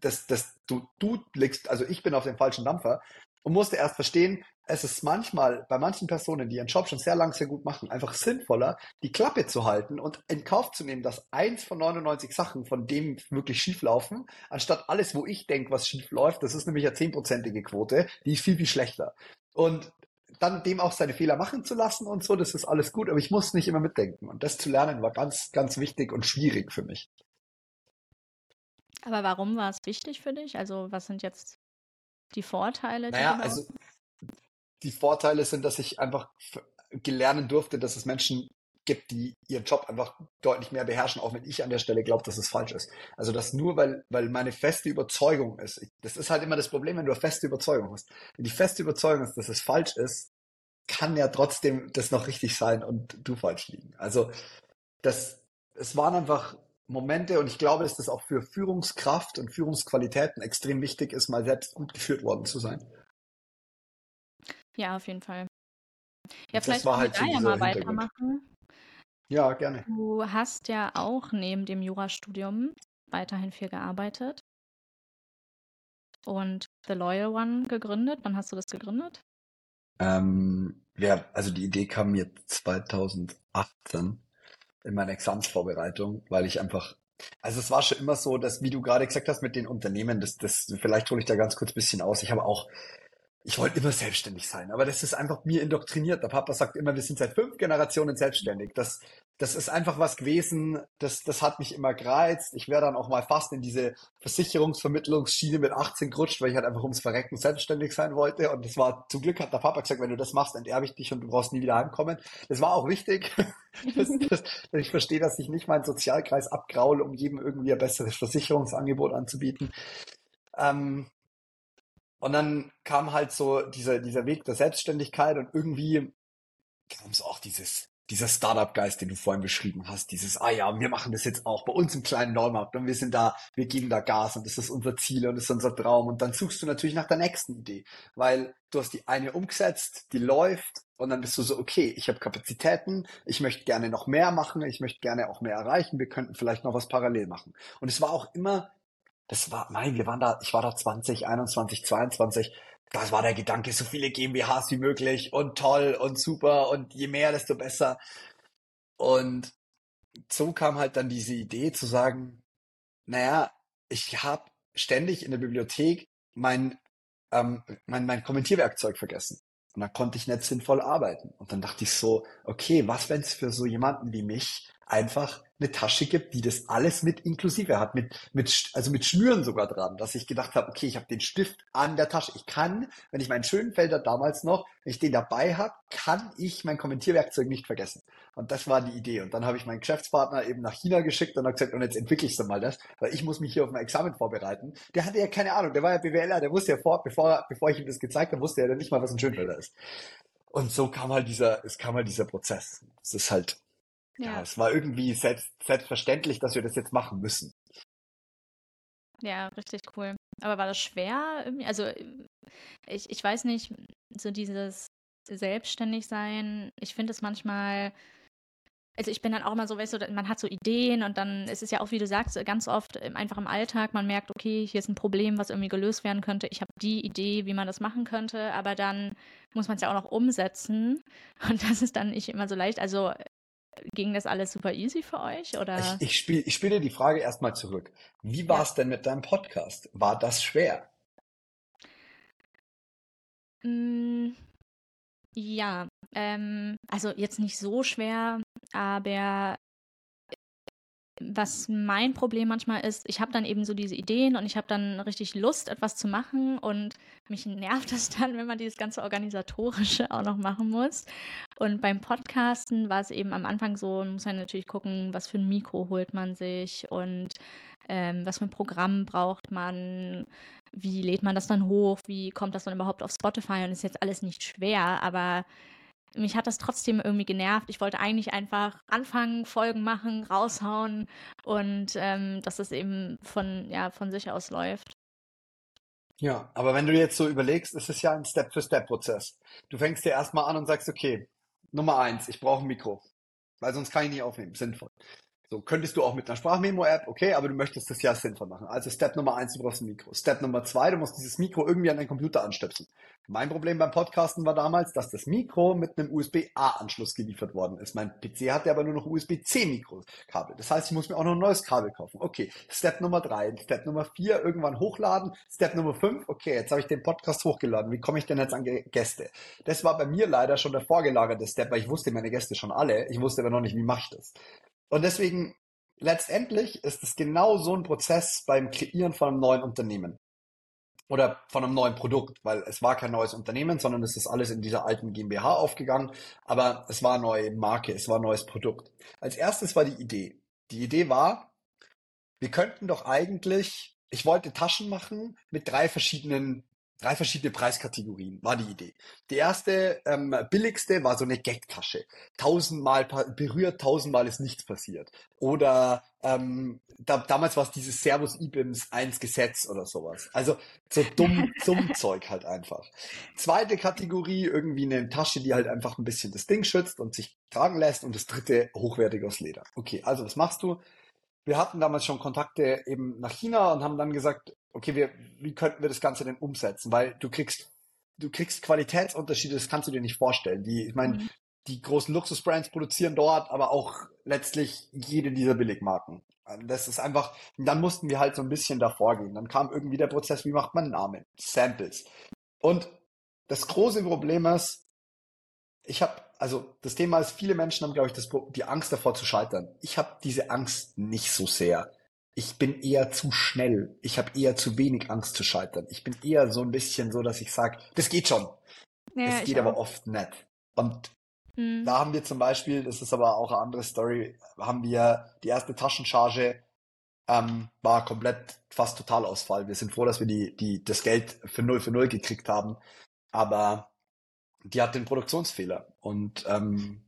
dass, dass du, du legst, also ich bin auf dem falschen Dampfer und musste erst verstehen, es ist manchmal bei manchen Personen, die ihren Job schon sehr lang sehr gut machen, einfach sinnvoller, die Klappe zu halten und in Kauf zu nehmen, dass eins von 99 Sachen von dem wirklich schief laufen, anstatt alles, wo ich denke, was schief läuft, das ist nämlich eine zehnprozentige Quote, die ist viel, viel schlechter. Und dann dem auch seine Fehler machen zu lassen und so, das ist alles gut, aber ich muss nicht immer mitdenken. Und das zu lernen war ganz, ganz wichtig und schwierig für mich.
Aber warum war es wichtig für dich? Also was sind jetzt die Vorteile?
Naja, die also die Vorteile sind, dass ich einfach gelernen durfte, dass es Menschen gibt, die ihren Job einfach deutlich mehr beherrschen, auch wenn ich an der Stelle glaube, dass es falsch ist. Also das nur, weil, weil meine feste Überzeugung ist. Das ist halt immer das Problem, wenn du eine feste Überzeugung hast. Wenn die feste Überzeugung ist, dass es falsch ist, kann ja trotzdem das noch richtig sein und du falsch liegen. Also das, es waren einfach Momente und ich glaube, dass das auch für Führungskraft und Führungsqualitäten extrem wichtig ist, mal selbst gut geführt worden zu sein.
Ja, auf jeden Fall. Ja, vielleicht können halt wir da ja mal weitermachen.
Ja, gerne.
Du hast ja auch neben dem Jurastudium weiterhin viel gearbeitet und The Loyal One gegründet. Wann hast du das gegründet?
Ähm, ja, also die Idee kam mir 2018 in meiner Examsvorbereitung, weil ich einfach, also es war schon immer so, dass, wie du gerade gesagt hast, mit den Unternehmen, das, das, vielleicht hole ich da ganz kurz bisschen aus. Ich habe auch ich wollte immer selbstständig sein, aber das ist einfach mir indoktriniert. Der Papa sagt immer, wir sind seit fünf Generationen selbstständig. Das, das ist einfach was gewesen, das, das hat mich immer gereizt. Ich wäre dann auch mal fast in diese Versicherungsvermittlungsschiene mit 18 gerutscht, weil ich halt einfach ums Verrecken selbstständig sein wollte. Und das war, zum Glück hat der Papa gesagt, wenn du das machst, enterbe ich dich und du brauchst nie wieder heimkommen. Das war auch wichtig. das, das, ich verstehe, dass ich nicht meinen Sozialkreis abgraule, um jedem irgendwie ein besseres Versicherungsangebot anzubieten. Ähm, und dann kam halt so dieser, dieser Weg der Selbstständigkeit und irgendwie kam es auch dieses, dieser Startup-Geist, den du vorhin beschrieben hast, dieses, ah ja, wir machen das jetzt auch bei uns im kleinen Neumarkt und wir sind da, wir geben da Gas und das ist unser Ziel und das ist unser Traum und dann suchst du natürlich nach der nächsten Idee, weil du hast die eine umgesetzt, die läuft und dann bist du so, okay, ich habe Kapazitäten, ich möchte gerne noch mehr machen, ich möchte gerne auch mehr erreichen, wir könnten vielleicht noch was parallel machen. Und es war auch immer das war, nein, wir waren da, ich war da 20, 21, 22. Das war der Gedanke, so viele GmbHs wie möglich und toll und super und je mehr, desto besser. Und so kam halt dann diese Idee zu sagen, naja, ich habe ständig in der Bibliothek mein, ähm, mein, mein Kommentierwerkzeug vergessen. Und da konnte ich nicht sinnvoll arbeiten. Und dann dachte ich so, okay, was, wenn es für so jemanden wie mich einfach eine Tasche gibt, die das alles mit inklusive hat, mit, mit, also mit Schnüren sogar dran, dass ich gedacht habe, okay, ich habe den Stift an der Tasche. Ich kann, wenn ich meinen Schönfelder damals noch, wenn ich den dabei habe, kann ich mein Kommentierwerkzeug nicht vergessen. Und das war die Idee. Und dann habe ich meinen Geschäftspartner eben nach China geschickt und habe gesagt, und jetzt entwickle ich so mal das, weil ich muss mich hier auf mein Examen vorbereiten. Der hatte ja keine Ahnung, der war ja BWLer, der wusste ja vor, bevor, bevor ich ihm das gezeigt habe, wusste er ja nicht mal, was ein Schönfelder ist. Und so kam halt dieser, es kam halt dieser Prozess. Es ist halt ja. ja, es war irgendwie selbst, selbstverständlich, dass wir das jetzt machen müssen.
Ja, richtig cool. Aber war das schwer? Also ich, ich weiß nicht, so dieses Selbstständigsein, ich finde es manchmal, also ich bin dann auch immer so, weißt du, man hat so Ideen und dann ist es ja auch, wie du sagst, ganz oft einfach im Alltag, man merkt, okay, hier ist ein Problem, was irgendwie gelöst werden könnte. Ich habe die Idee, wie man das machen könnte, aber dann muss man es ja auch noch umsetzen und das ist dann nicht immer so leicht. Also ging das alles super easy für euch? Oder?
Ich, ich spiele ich spiel die Frage erstmal zurück. Wie war es ja. denn mit deinem Podcast? War das schwer?
Mm, ja, ähm, also jetzt nicht so schwer, aber was mein Problem manchmal ist, ich habe dann eben so diese Ideen und ich habe dann richtig Lust, etwas zu machen und mich nervt es dann, wenn man dieses ganze Organisatorische auch noch machen muss. Und beim Podcasten war es eben am Anfang so, man muss ja natürlich gucken, was für ein Mikro holt man sich und ähm, was für ein Programm braucht man, wie lädt man das dann hoch, wie kommt das dann überhaupt auf Spotify und ist jetzt alles nicht schwer, aber mich hat das trotzdem irgendwie genervt. Ich wollte eigentlich einfach anfangen, Folgen machen, raushauen und ähm, dass es eben von, ja, von sich aus läuft.
Ja, aber wenn du jetzt so überlegst, ist es ja ein Step-für-Step-Prozess. Du fängst dir erstmal an und sagst, okay, Nummer eins, ich brauche ein Mikro, weil sonst kann ich nicht aufnehmen, sinnvoll. So, könntest du auch mit einer Sprachmemo-App, okay, aber du möchtest das ja sinnvoll machen. Also Step Nummer eins, du brauchst ein Mikro. Step Nummer zwei, du musst dieses Mikro irgendwie an deinen Computer anstöpseln. Mein Problem beim Podcasten war damals, dass das Mikro mit einem USB-A-Anschluss geliefert worden ist. Mein PC hatte aber nur noch USB-C-Mikrokabel. Das heißt, ich muss mir auch noch ein neues Kabel kaufen. Okay, Step Nummer drei, Step Nummer vier, irgendwann hochladen. Step Nummer fünf, okay, jetzt habe ich den Podcast hochgeladen. Wie komme ich denn jetzt an Gäste? Das war bei mir leider schon der vorgelagerte Step, weil ich wusste meine Gäste schon alle. Ich wusste aber noch nicht, wie mache ich das. Und deswegen, letztendlich ist es genau so ein Prozess beim Kreieren von einem neuen Unternehmen. oder von einem neuen Produkt, weil es war kein neues Unternehmen, sondern es ist alles in dieser alten GmbH aufgegangen, aber es war eine neue Marke, es war ein neues Produkt. Als erstes war die Idee. Die Idee war, wir könnten doch eigentlich, ich wollte Taschen machen mit drei verschiedenen drei verschiedene Preiskategorien, war die Idee. Die erste, ähm, billigste war so eine Gag-Tasche. Tausendmal berührt, tausendmal ist nichts passiert. Oder ähm, da, damals war es dieses Servus IBIMS 1 Gesetz oder sowas. Also so dumm, dumm Zeug halt einfach. Zweite Kategorie, irgendwie eine Tasche, die halt einfach ein bisschen das Ding schützt und sich tragen lässt. Und das dritte, hochwertig aus Leder. Okay, also was machst du? Wir hatten damals schon Kontakte eben nach China und haben dann gesagt, okay, wir, wie könnten wir das Ganze denn umsetzen? Weil du kriegst, du kriegst Qualitätsunterschiede, das kannst du dir nicht vorstellen. Die, ich meine, mhm. die großen Luxusbrands produzieren dort, aber auch letztlich jede dieser Billigmarken. Das ist einfach, dann mussten wir halt so ein bisschen davor gehen. Dann kam irgendwie der Prozess, wie macht man Namen? Samples. Und das große Problem ist, ich habe, also das Thema ist, viele Menschen haben, glaube ich, das, die Angst davor zu scheitern. Ich habe diese Angst nicht so sehr ich bin eher zu schnell. Ich habe eher zu wenig Angst zu scheitern. Ich bin eher so ein bisschen so, dass ich sage, das geht schon. Ja, das geht aber oft nicht. Und hm. da haben wir zum Beispiel, das ist aber auch eine andere Story, haben wir die erste Taschencharge ähm, war komplett fast Totalausfall. Wir sind froh, dass wir die, die, das Geld für null für null gekriegt haben. Aber die hat den Produktionsfehler. Und ähm,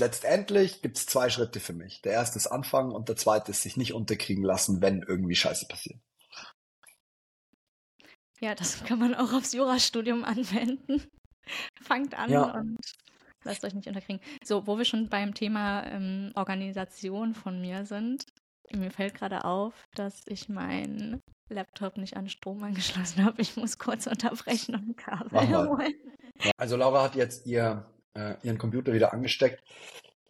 letztendlich gibt es zwei Schritte für mich. Der erste ist Anfangen und der zweite ist sich nicht unterkriegen lassen, wenn irgendwie Scheiße passiert.
Ja, das kann man auch aufs Jurastudium anwenden. Fangt an ja. und lasst euch nicht unterkriegen. So, wo wir schon beim Thema ähm, Organisation von mir sind, mir fällt gerade auf, dass ich meinen Laptop nicht an Strom angeschlossen habe. Ich muss kurz unterbrechen und ein Kabel holen.
Also Laura hat jetzt ihr äh, ihren Computer wieder angesteckt.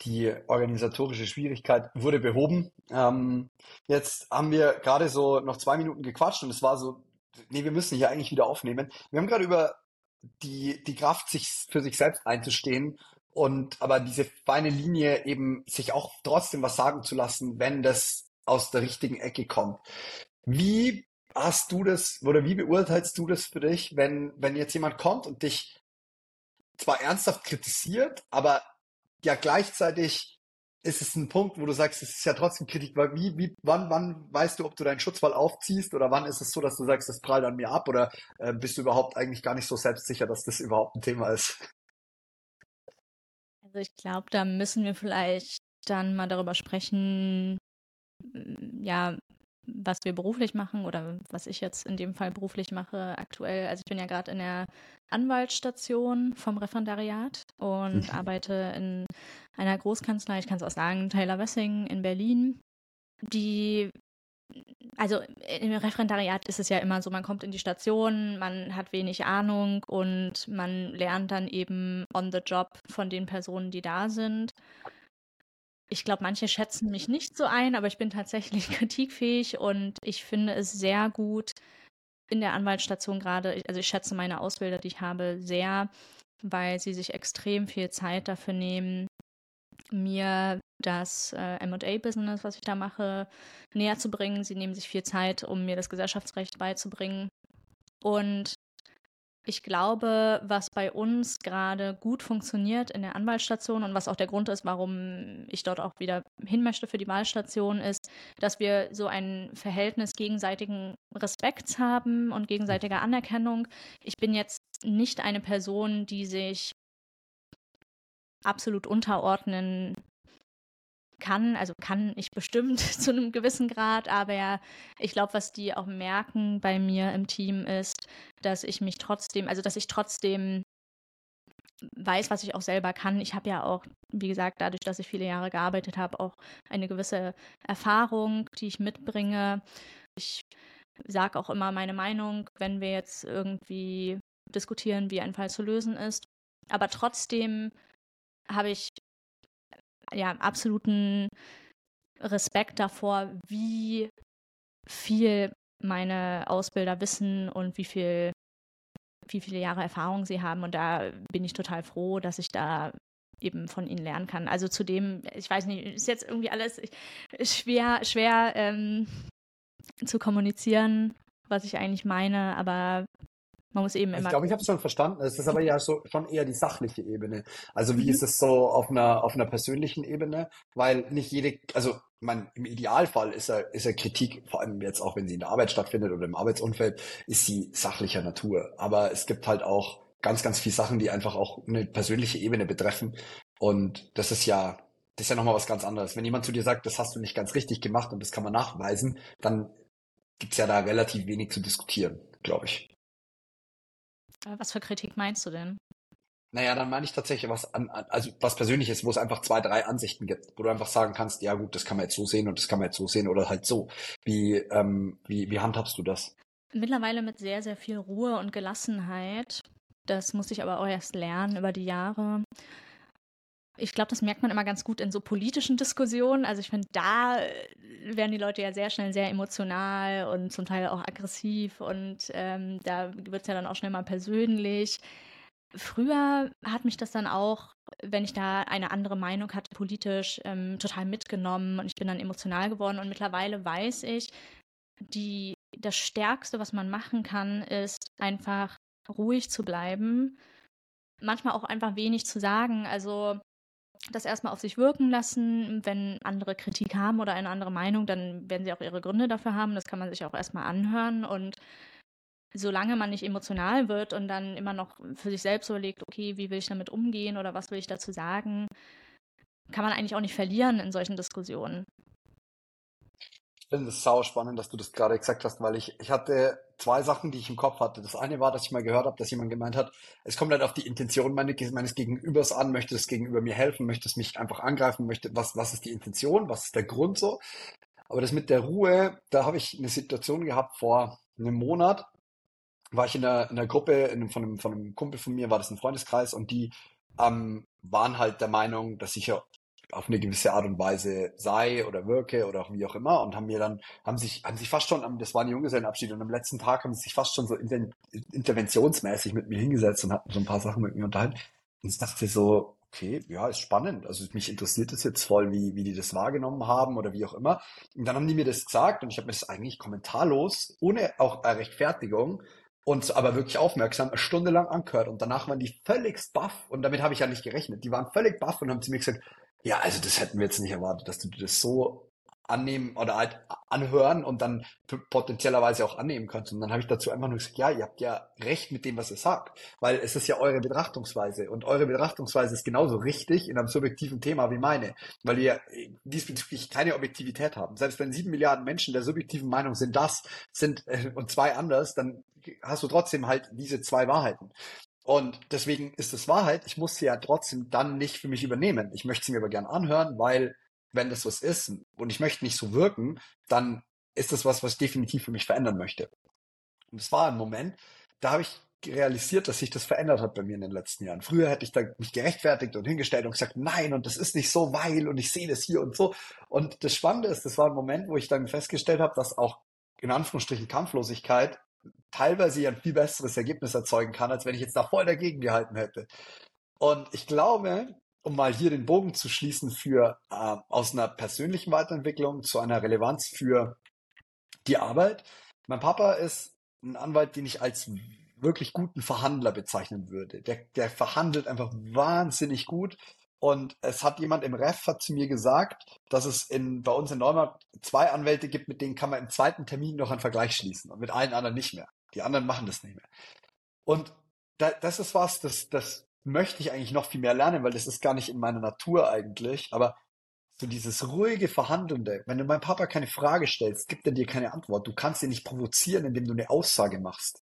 Die organisatorische Schwierigkeit wurde behoben. Ähm, jetzt haben wir gerade so noch zwei Minuten gequatscht und es war so, nee, wir müssen hier eigentlich wieder aufnehmen. Wir haben gerade über die, die Kraft, sich für sich selbst einzustehen und aber diese feine Linie eben sich auch trotzdem was sagen zu lassen, wenn das aus der richtigen Ecke kommt. Wie hast du das oder wie beurteilst du das für dich, wenn, wenn jetzt jemand kommt und dich zwar ernsthaft kritisiert, aber ja gleichzeitig ist es ein Punkt, wo du sagst, es ist ja trotzdem Kritik, weil wie, wie, wann, wann weißt du, ob du deinen Schutzwall aufziehst oder wann ist es so, dass du sagst, das prallt an mir ab oder äh, bist du überhaupt eigentlich gar nicht so selbstsicher, dass das überhaupt ein Thema ist?
Also ich glaube, da müssen wir vielleicht dann mal darüber sprechen, ja, was wir beruflich machen oder was ich jetzt in dem Fall beruflich mache aktuell. Also ich bin ja gerade in der Anwaltsstation vom Referendariat und mhm. arbeite in einer Großkanzlei, ich kann es auch sagen, Taylor Wessing in Berlin, die also im Referendariat ist es ja immer so, man kommt in die Station, man hat wenig Ahnung und man lernt dann eben on the job von den Personen, die da sind ich glaube, manche schätzen mich nicht so ein, aber ich bin tatsächlich kritikfähig und ich finde es sehr gut in der Anwaltsstation gerade. Also ich schätze meine Ausbilder, die ich habe, sehr, weil sie sich extrem viel Zeit dafür nehmen, mir das äh, MA-Business, was ich da mache, näher zu bringen. Sie nehmen sich viel Zeit, um mir das Gesellschaftsrecht beizubringen. Und ich glaube, was bei uns gerade gut funktioniert in der Anwaltsstation und was auch der Grund ist, warum ich dort auch wieder hin möchte für die Wahlstation, ist, dass wir so ein Verhältnis gegenseitigen Respekts haben und gegenseitiger Anerkennung. Ich bin jetzt nicht eine Person, die sich absolut unterordnen kann, also kann ich bestimmt zu einem gewissen Grad, aber ich glaube, was die auch merken bei mir im Team ist, dass ich mich trotzdem, also dass ich trotzdem weiß, was ich auch selber kann. Ich habe ja auch, wie gesagt, dadurch, dass ich viele Jahre gearbeitet habe, auch eine gewisse Erfahrung, die ich mitbringe. Ich sage auch immer meine Meinung, wenn wir jetzt irgendwie diskutieren, wie ein Fall zu lösen ist. Aber trotzdem habe ich ja, absoluten Respekt davor, wie viel meine Ausbilder wissen und wie viel wie viele Jahre Erfahrung sie haben. Und da bin ich total froh, dass ich da eben von ihnen lernen kann. Also zudem, ich weiß nicht, ist jetzt irgendwie alles schwer, schwer ähm, zu kommunizieren, was ich eigentlich meine, aber man muss eben
Ich
immer.
glaube, ich habe es schon verstanden. Es ist aber ja so schon eher die sachliche Ebene. Also wie ist es so auf einer auf einer persönlichen Ebene? Weil nicht jede, also man im Idealfall ist er ist er Kritik, vor allem jetzt auch wenn sie in der Arbeit stattfindet oder im Arbeitsumfeld, ist sie sachlicher Natur. Aber es gibt halt auch ganz ganz viele Sachen, die einfach auch eine persönliche Ebene betreffen. Und das ist ja das ist ja nochmal was ganz anderes. Wenn jemand zu dir sagt, das hast du nicht ganz richtig gemacht und das kann man nachweisen, dann gibt's ja da relativ wenig zu diskutieren, glaube ich.
Äh, Was für Kritik meinst du denn?
Naja, dann meine ich tatsächlich was an, an- also was Persönliches, wo es einfach zwei, drei Ansichten gibt, wo du einfach sagen kannst, ja gut, das kann man jetzt so sehen und das kann man jetzt so sehen oder halt so. Wie, ähm, wie, wie handhabst du das?
Mittlerweile mit sehr, sehr viel Ruhe und Gelassenheit. Das muss ich aber auch erst lernen über die Jahre. Ich glaube, das merkt man immer ganz gut in so politischen Diskussionen. Also ich finde, da äh, werden die Leute ja sehr schnell sehr emotional und zum Teil auch aggressiv und ähm, da wird es ja dann auch schnell mal persönlich. Früher hat mich das dann auch, wenn ich da eine andere Meinung hatte, politisch ähm, total mitgenommen und ich bin dann emotional geworden und mittlerweile weiß ich, die, das Stärkste, was man machen kann, ist einfach ruhig zu bleiben, manchmal auch einfach wenig zu sagen, also das erstmal auf sich wirken lassen, wenn andere Kritik haben oder eine andere Meinung, dann werden sie auch ihre Gründe dafür haben, das kann man sich auch erstmal anhören. Und solange man nicht emotional wird und dann immer noch für sich selbst überlegt, okay, wie will ich damit umgehen oder was will ich dazu sagen, kann man eigentlich auch nicht verlieren in solchen Diskussionen.
Ich finde es sau spannend, dass du das gerade gesagt hast, weil ich, ich hatte zwei Sachen, die ich im Kopf hatte. Das eine war, dass ich mal gehört habe, dass jemand gemeint hat, es kommt halt auf die Intention meine, meines Gegenübers an, möchte das Gegenüber mir helfen, möchte es mich einfach angreifen, möchte, was, was ist die Intention, was ist der Grund so. Aber das mit der Ruhe, da habe ich eine Situation gehabt vor einem Monat, war ich in einer, in einer Gruppe in, von, einem, von einem Kumpel von mir, war das ein Freundeskreis und die ähm, waren halt der Meinung, dass ich ja auf eine gewisse Art und Weise sei oder wirke oder auch wie auch immer und haben mir dann, haben sich, haben sich fast schon, das war ein Junggesellenabschied und am letzten Tag haben sie sich fast schon so inter, interventionsmäßig mit mir hingesetzt und hatten so ein paar Sachen mit mir unterhalten. Und ich dachte so, okay, ja, ist spannend. Also mich interessiert es jetzt voll, wie, wie die das wahrgenommen haben oder wie auch immer. Und dann haben die mir das gesagt und ich habe mir das eigentlich kommentarlos, ohne auch Rechtfertigung, und aber wirklich aufmerksam, eine Stunde lang angehört. Und danach waren die völlig baff und damit habe ich ja nicht gerechnet. Die waren völlig baff und haben zu mir gesagt, ja, also das hätten wir jetzt nicht erwartet, dass du das so annehmen oder halt anhören und dann potenziellerweise auch annehmen kannst. Und dann habe ich dazu einfach nur gesagt, ja, ihr habt ja recht mit dem, was ihr sagt, weil es ist ja eure Betrachtungsweise und eure Betrachtungsweise ist genauso richtig in einem subjektiven Thema wie meine, weil wir diesbezüglich keine Objektivität haben. Selbst wenn sieben Milliarden Menschen der subjektiven Meinung sind, das sind äh, und zwei anders, dann hast du trotzdem halt diese zwei Wahrheiten. Und deswegen ist es Wahrheit, ich muss sie ja trotzdem dann nicht für mich übernehmen. Ich möchte sie mir aber gern anhören, weil wenn das was ist und ich möchte nicht so wirken, dann ist das was, was ich definitiv für mich verändern möchte. Und es war ein Moment, da habe ich realisiert, dass sich das verändert hat bei mir in den letzten Jahren. Früher hätte ich da mich gerechtfertigt und hingestellt und gesagt, nein, und das ist nicht so, weil, und ich sehe das hier und so. Und das Spannende ist, das war ein Moment, wo ich dann festgestellt habe, dass auch in Anführungsstrichen Kampflosigkeit teilweise ja ein viel besseres Ergebnis erzeugen kann, als wenn ich jetzt da voll dagegen gehalten hätte. Und ich glaube, um mal hier den Bogen zu schließen für äh, aus einer persönlichen Weiterentwicklung zu einer Relevanz für die Arbeit. Mein Papa ist ein Anwalt, den ich als wirklich guten Verhandler bezeichnen würde. Der, der verhandelt einfach wahnsinnig gut. Und es hat jemand im Ref hat zu mir gesagt, dass es in, bei uns in Neumarkt zwei Anwälte gibt, mit denen kann man im zweiten Termin noch einen Vergleich schließen und mit allen anderen nicht mehr. Die anderen machen das nicht mehr. Und da, das ist was, das, das möchte ich eigentlich noch viel mehr lernen, weil das ist gar nicht in meiner Natur eigentlich. Aber so dieses ruhige Verhandelnde, wenn du meinem Papa keine Frage stellst, gibt er dir keine Antwort. Du kannst ihn nicht provozieren, indem du eine Aussage machst.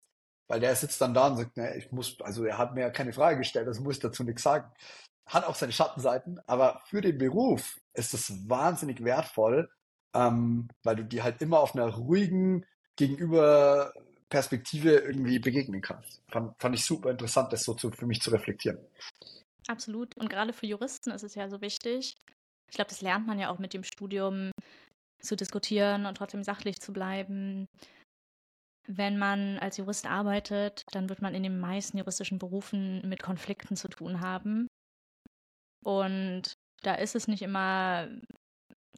Weil der sitzt dann da und sagt, ne, ich muss, also er hat mir ja keine Frage gestellt, also muss ich dazu nichts sagen. Hat auch seine Schattenseiten, aber für den Beruf ist es wahnsinnig wertvoll, ähm, weil du dir halt immer auf einer ruhigen Gegenüberperspektive irgendwie begegnen kannst. Fand, fand ich super interessant, das so zu, für mich zu reflektieren.
Absolut. Und gerade für Juristen ist es ja so wichtig. Ich glaube, das lernt man ja auch mit dem Studium zu diskutieren und trotzdem sachlich zu bleiben. Wenn man als Jurist arbeitet, dann wird man in den meisten juristischen Berufen mit Konflikten zu tun haben. Und da ist es nicht immer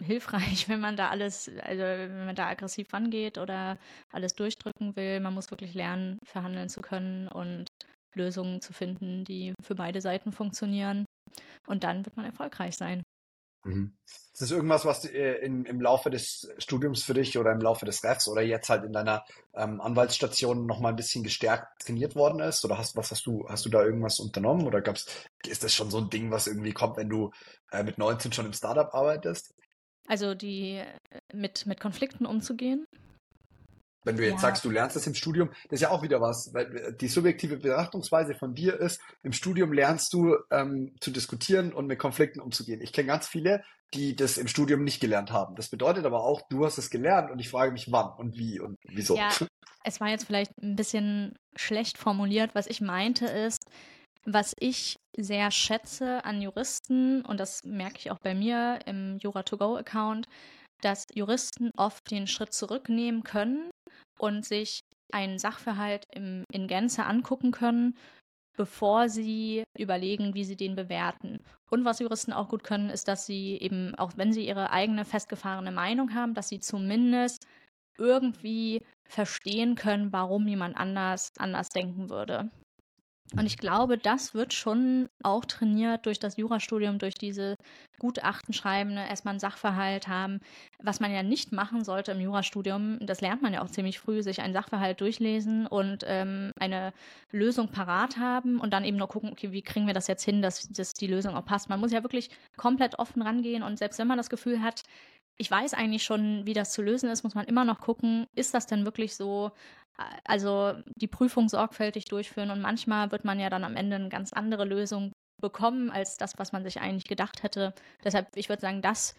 hilfreich, wenn man da alles, also wenn man da aggressiv rangeht oder alles durchdrücken will. Man muss wirklich lernen, verhandeln zu können und Lösungen zu finden, die für beide Seiten funktionieren. Und dann wird man erfolgreich sein.
Mhm. Ist das irgendwas, was äh, in, im Laufe des Studiums für dich oder im Laufe des Refs oder jetzt halt in deiner ähm, Anwaltsstation noch mal ein bisschen gestärkt trainiert worden ist? Oder hast, was hast du, hast du da irgendwas unternommen? Oder gab's, ist das schon so ein Ding, was irgendwie kommt, wenn du äh, mit 19 schon im Startup arbeitest?
Also die äh, mit, mit Konflikten umzugehen,
wenn du jetzt ja. sagst, du lernst das im Studium, das ist ja auch wieder was, weil äh, die subjektive Betrachtungsweise von dir ist, im Studium lernst du ähm, zu diskutieren und mit Konflikten umzugehen. Ich kenne ganz viele, die das im Studium nicht gelernt haben. Das bedeutet aber auch, du hast es gelernt und ich frage mich, wann und wie und wieso.
Ja, es war jetzt vielleicht ein bisschen schlecht formuliert. Was ich meinte ist, was ich sehr schätze an Juristen, und das merke ich auch bei mir im Jura2Go-Account, dass Juristen oft den Schritt zurücknehmen können und sich einen Sachverhalt im, in Gänze angucken können, bevor sie überlegen, wie sie den bewerten. Und was Juristen auch gut können, ist, dass sie eben, auch wenn sie ihre eigene festgefahrene Meinung haben, dass sie zumindest irgendwie verstehen können, warum jemand anders anders denken würde. Und ich glaube, das wird schon auch trainiert durch das Jurastudium, durch diese Gutachten schreiben, ne, erstmal einen Sachverhalt haben. Was man ja nicht machen sollte im Jurastudium, das lernt man ja auch ziemlich früh, sich einen Sachverhalt durchlesen und ähm, eine Lösung parat haben und dann eben nur gucken, okay, wie kriegen wir das jetzt hin, dass, dass die Lösung auch passt. Man muss ja wirklich komplett offen rangehen und selbst wenn man das Gefühl hat, ich weiß eigentlich schon, wie das zu lösen ist, muss man immer noch gucken, ist das denn wirklich so? Also die Prüfung sorgfältig durchführen und manchmal wird man ja dann am Ende eine ganz andere Lösung bekommen als das, was man sich eigentlich gedacht hätte. Deshalb, ich würde sagen, das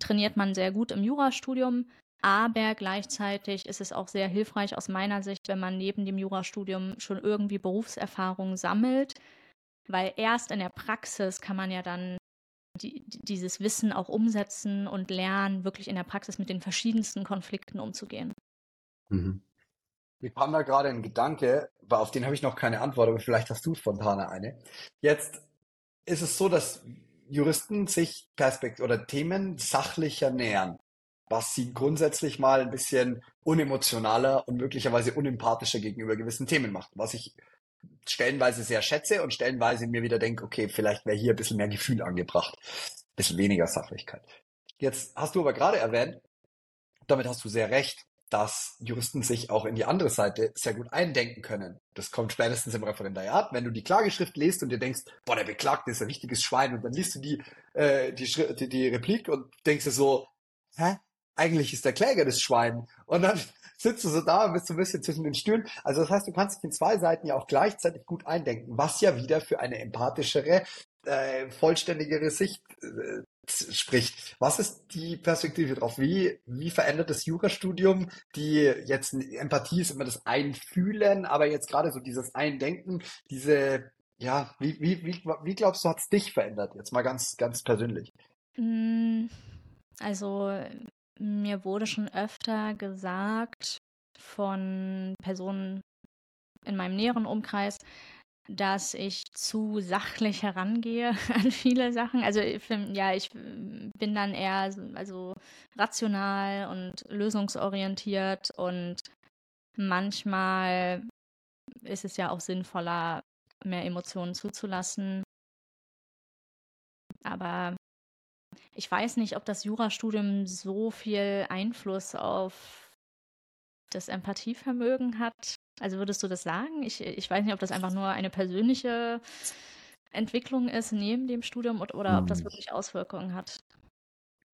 trainiert man sehr gut im Jurastudium, aber gleichzeitig ist es auch sehr hilfreich aus meiner Sicht, wenn man neben dem Jurastudium schon irgendwie Berufserfahrung sammelt, weil erst in der Praxis kann man ja dann die, dieses Wissen auch umsetzen und lernen, wirklich in der Praxis mit den verschiedensten Konflikten umzugehen.
Mhm. Mir kam da gerade ein Gedanke, auf den habe ich noch keine Antwort, aber vielleicht hast du spontaner eine. Jetzt ist es so, dass Juristen sich Perspekt oder Themen sachlicher nähern, was sie grundsätzlich mal ein bisschen unemotionaler und möglicherweise unempathischer gegenüber gewissen Themen macht, was ich stellenweise sehr schätze und stellenweise mir wieder denke, okay, vielleicht wäre hier ein bisschen mehr Gefühl angebracht, ein bisschen weniger Sachlichkeit. Jetzt hast du aber gerade erwähnt, damit hast du sehr recht, dass Juristen sich auch in die andere Seite sehr gut eindenken können. Das kommt spätestens im Referendariat, wenn du die Klageschrift liest und dir denkst, boah, der Beklagte ist ein richtiges Schwein und dann liest du die, äh, die, die, die Replik und denkst dir so, hä? Eigentlich ist der Kläger das Schwein. Und dann sitzt du so da und bist so ein bisschen zwischen den Stühlen. Also das heißt, du kannst dich in zwei Seiten ja auch gleichzeitig gut eindenken, was ja wieder für eine empathischere, äh, vollständigere Sicht äh, spricht. Was ist die Perspektive drauf? Wie, wie verändert das Jurastudium die jetzt Empathie ist immer das Einfühlen, aber jetzt gerade so dieses Eindenken, diese, ja, wie, wie, wie, wie glaubst du, hat es dich verändert? Jetzt mal ganz, ganz persönlich.
Hm, also mir wurde schon öfter gesagt von Personen in meinem näheren Umkreis, dass ich zu sachlich herangehe an viele Sachen. Also ja, ich bin dann eher also rational und lösungsorientiert und manchmal ist es ja auch sinnvoller, mehr Emotionen zuzulassen. Aber ich weiß nicht, ob das Jurastudium so viel Einfluss auf das Empathievermögen hat. Also würdest du das sagen? Ich, ich weiß nicht, ob das einfach nur eine persönliche Entwicklung ist neben dem Studium oder, oder ob das hm. wirklich Auswirkungen hat.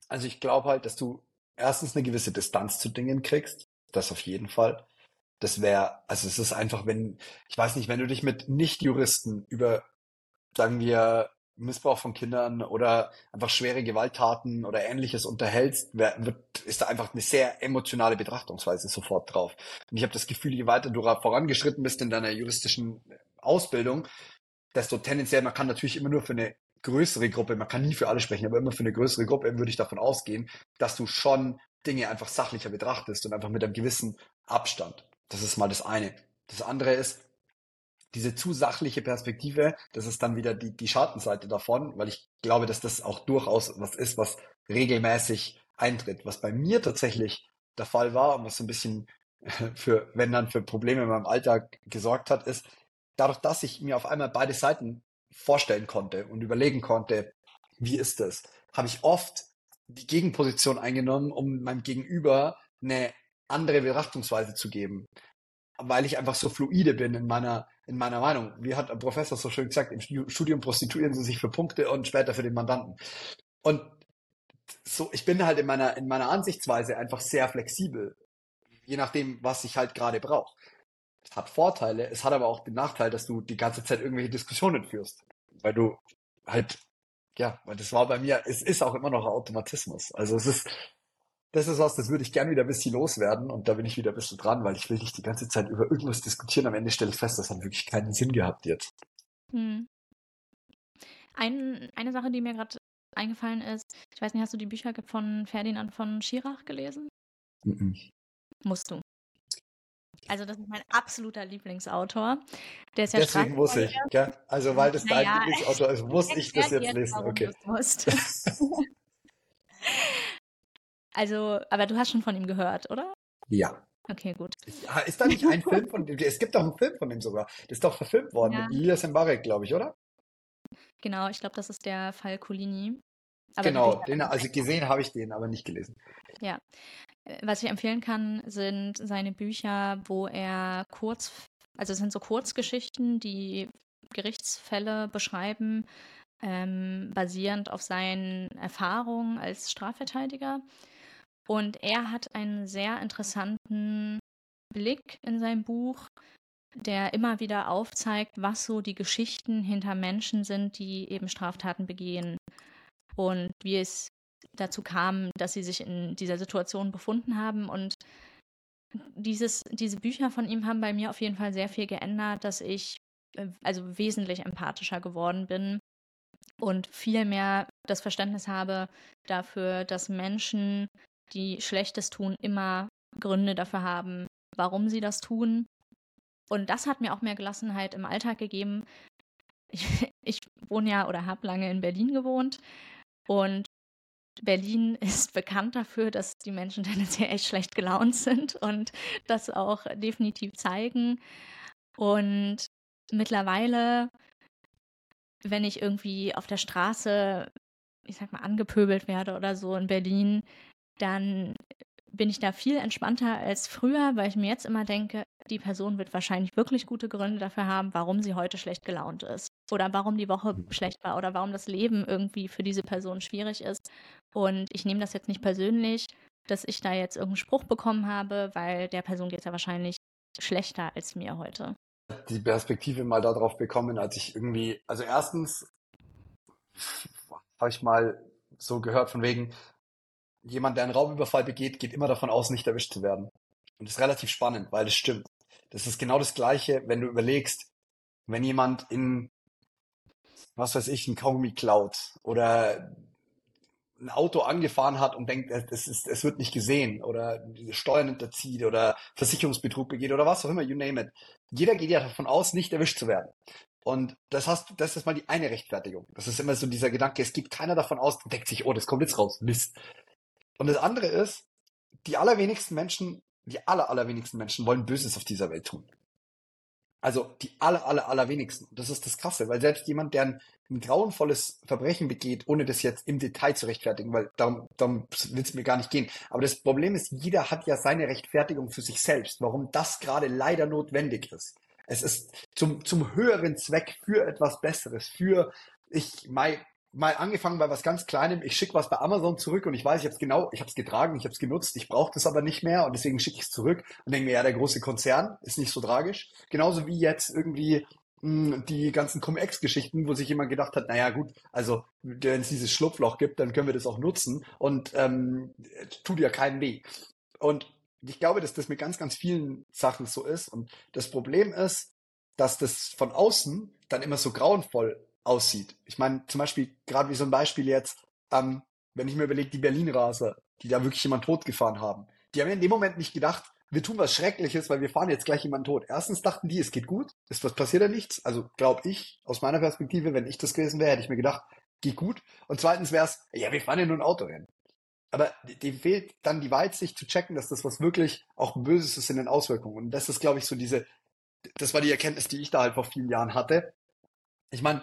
Also ich glaube halt, dass du erstens eine gewisse Distanz zu Dingen kriegst. Das auf jeden Fall. Das wäre, also es ist einfach, wenn, ich weiß nicht, wenn du dich mit Nicht-Juristen über, sagen wir, Missbrauch von Kindern oder einfach schwere Gewalttaten oder ähnliches unterhältst, wird, ist da einfach eine sehr emotionale Betrachtungsweise sofort drauf. Und ich habe das Gefühl, je weiter du vorangeschritten bist in deiner juristischen Ausbildung, desto tendenziell, man kann natürlich immer nur für eine größere Gruppe, man kann nie für alle sprechen, aber immer für eine größere Gruppe würde ich davon ausgehen, dass du schon Dinge einfach sachlicher betrachtest und einfach mit einem gewissen Abstand. Das ist mal das eine. Das andere ist, diese zu sachliche Perspektive, das ist dann wieder die, die Schattenseite davon, weil ich glaube, dass das auch durchaus was ist, was regelmäßig eintritt. Was bei mir tatsächlich der Fall war und was so ein bisschen für, wenn dann für Probleme in meinem Alltag gesorgt hat, ist, dadurch, dass ich mir auf einmal beide Seiten vorstellen konnte und überlegen konnte, wie ist das, habe ich oft die Gegenposition eingenommen, um meinem Gegenüber eine andere Betrachtungsweise zu geben, weil ich einfach so fluide bin in meiner in meiner Meinung. Wie hat ein Professor so schön gesagt, im Studium prostituieren sie sich für Punkte und später für den Mandanten. Und so, ich bin halt in meiner in meiner Ansichtsweise einfach sehr flexibel, je nachdem, was ich halt gerade brauche. Es hat Vorteile, es hat aber auch den Nachteil, dass du die ganze Zeit irgendwelche Diskussionen führst, weil du halt ja, weil das war bei mir, es ist auch immer noch Automatismus. Also es ist, das ist was, das würde ich gerne wieder ein bisschen loswerden und da bin ich wieder ein bisschen dran, weil ich will nicht die ganze Zeit über irgendwas diskutieren. Am Ende stelle ich fest, das hat wirklich keinen Sinn gehabt jetzt. Hm.
Ein, eine Sache, die mir gerade eingefallen ist, ich weiß nicht, hast du die Bücher von Ferdinand von Schirach gelesen? Mm Musst du. Also das ist mein absoluter Lieblingsautor. Der ist ja
Deswegen muss ich, gell? Also weil das naja, dein Lieblingsautor ist, muss ich das jetzt, jetzt lesen. Okay.
also, aber du hast schon von ihm gehört, oder?
Ja.
Okay, gut.
Ist da nicht ein Film von dem? Es gibt doch einen Film von ihm sogar. Das ist doch verfilmt worden ja. mit Elias Mbarek, glaube ich, oder?
Genau, ich glaube, das ist der Fall Colini.
Aber genau, den, also gesehen habe ich den, aber nicht gelesen.
Ja, äh, was ich empfehlen kann, sind seine Bücher, wo er kurz, also es sind so Kurzgeschichten, die Gerichtsfälle beschreiben, ähm, basierend auf seinen Erfahrungen als Strafverteidiger. Und er hat einen sehr interessanten Blick in seinem Buch, der immer wieder aufzeigt, was so die Geschichten hinter Menschen sind, die eben Straftaten begehen und wie es dazu kam, dass sie sich in dieser Situation befunden haben. Und dieses, diese Bücher von ihm haben bei mir auf jeden Fall sehr viel geändert, dass ich äh, also wesentlich empathischer geworden bin und viel mehr das Verständnis habe dafür, dass Menschen, die Schlechtes tun, immer Gründe dafür haben, warum sie das tun. Und das hat mir auch mehr Gelassenheit im Alltag gegeben. Ich, ich wohne ja oder habe lange in Berlin gewohnt und Berlin ist bekannt dafür, dass die Menschen tendenziell echt schlecht gelaunt sind und das auch definitiv zeigen. Und mittlerweile, wenn ich irgendwie auf der Straße, ich sag mal, angepöbelt werde oder so in Berlin, dann bin ich da viel entspannter als früher, weil ich mir jetzt immer denke, die Person wird wahrscheinlich wirklich gute Gründe dafür haben, warum sie heute schlecht gelaunt ist. Oder warum die Woche schlecht war oder warum das Leben irgendwie für diese Person schwierig ist. Und ich nehme das jetzt nicht persönlich, dass ich da jetzt irgendeinen Spruch bekommen habe, weil der Person geht es ja wahrscheinlich schlechter als mir heute.
Die Perspektive mal darauf bekommen, als ich irgendwie, also erstens habe ich mal so gehört von wegen, jemand, der einen Raubüberfall begeht, geht immer davon aus, nicht erwischt zu werden. Und das ist relativ spannend, weil das stimmt. Das ist genau das Gleiche, wenn du überlegst, wenn jemand in, was weiß ich, ein Kaugummi klaut oder ein Auto angefahren hat und denkt, es, ist, es wird nicht gesehen oder Steuern hinterzieht oder Versicherungsbetrug begeht oder was auch immer, you name it. Jeder geht ja davon aus, nicht erwischt zu werden. Und das hast, das ist mal die eine Rechtfertigung. Das ist immer so dieser Gedanke, es gibt keiner davon aus, denkt sich, oh, das kommt jetzt raus, Mist. Und das andere ist, die allerwenigsten Menschen, die aller, allerwenigsten Menschen wollen Böses auf dieser Welt tun. Also die aller, aller, allerwenigsten. Das ist das Krasse, weil selbst jemand, der ein, ein grauenvolles Verbrechen begeht, ohne das jetzt im Detail zu rechtfertigen, weil darum, darum will es mir gar nicht gehen. Aber das Problem ist, jeder hat ja seine Rechtfertigung für sich selbst, warum das gerade leider notwendig ist. Es ist zum, zum höheren Zweck für etwas Besseres, für ich, mein, mal angefangen bei was ganz Kleinem. Ich schicke was bei Amazon zurück und ich weiß, es genau, ich habe es getragen, ich habe es genutzt, ich brauche das aber nicht mehr und deswegen schicke ich es zurück und denke mir, ja, der große Konzern ist nicht so tragisch. Genauso wie jetzt irgendwie mh, hm, die ganzen Cum-Ex-Geschichten, wo sich jemand gedacht hat, naja gut, also wenn es dieses Schlupfloch gibt, dann können wir das auch nutzen und ähm, tut ja keinen weh. Und ich glaube, dass das mit ganz, ganz vielen Sachen so ist. Und das Problem ist, dass das von außen dann immer so grauenvoll aussieht. Ich meine, zum Beispiel, gerade wie so ein Beispiel jetzt, ähm, wenn ich mir überlege, die Berlin-Raser, die da wirklich jemand totgefahren haben, die haben ja in dem Moment nicht gedacht, wir tun was Schreckliches, weil wir fahren jetzt gleich jemanden tot. Erstens dachten die, es geht gut, ist was passiert da nichts. Also glaube ich, aus meiner Perspektive, wenn ich das gewesen wäre, hätte ich mir gedacht, geht gut. Und zweitens wäre es, ja, wir fahren ja nur ein Autorennen. Aber dem fehlt dann die Weitsicht zu checken, dass das was wirklich auch Böses ist in den Auswirkungen. Und das ist, glaube ich, so diese, das war die Erkenntnis, die ich da halt vor vielen Jahren hatte. Ich meine,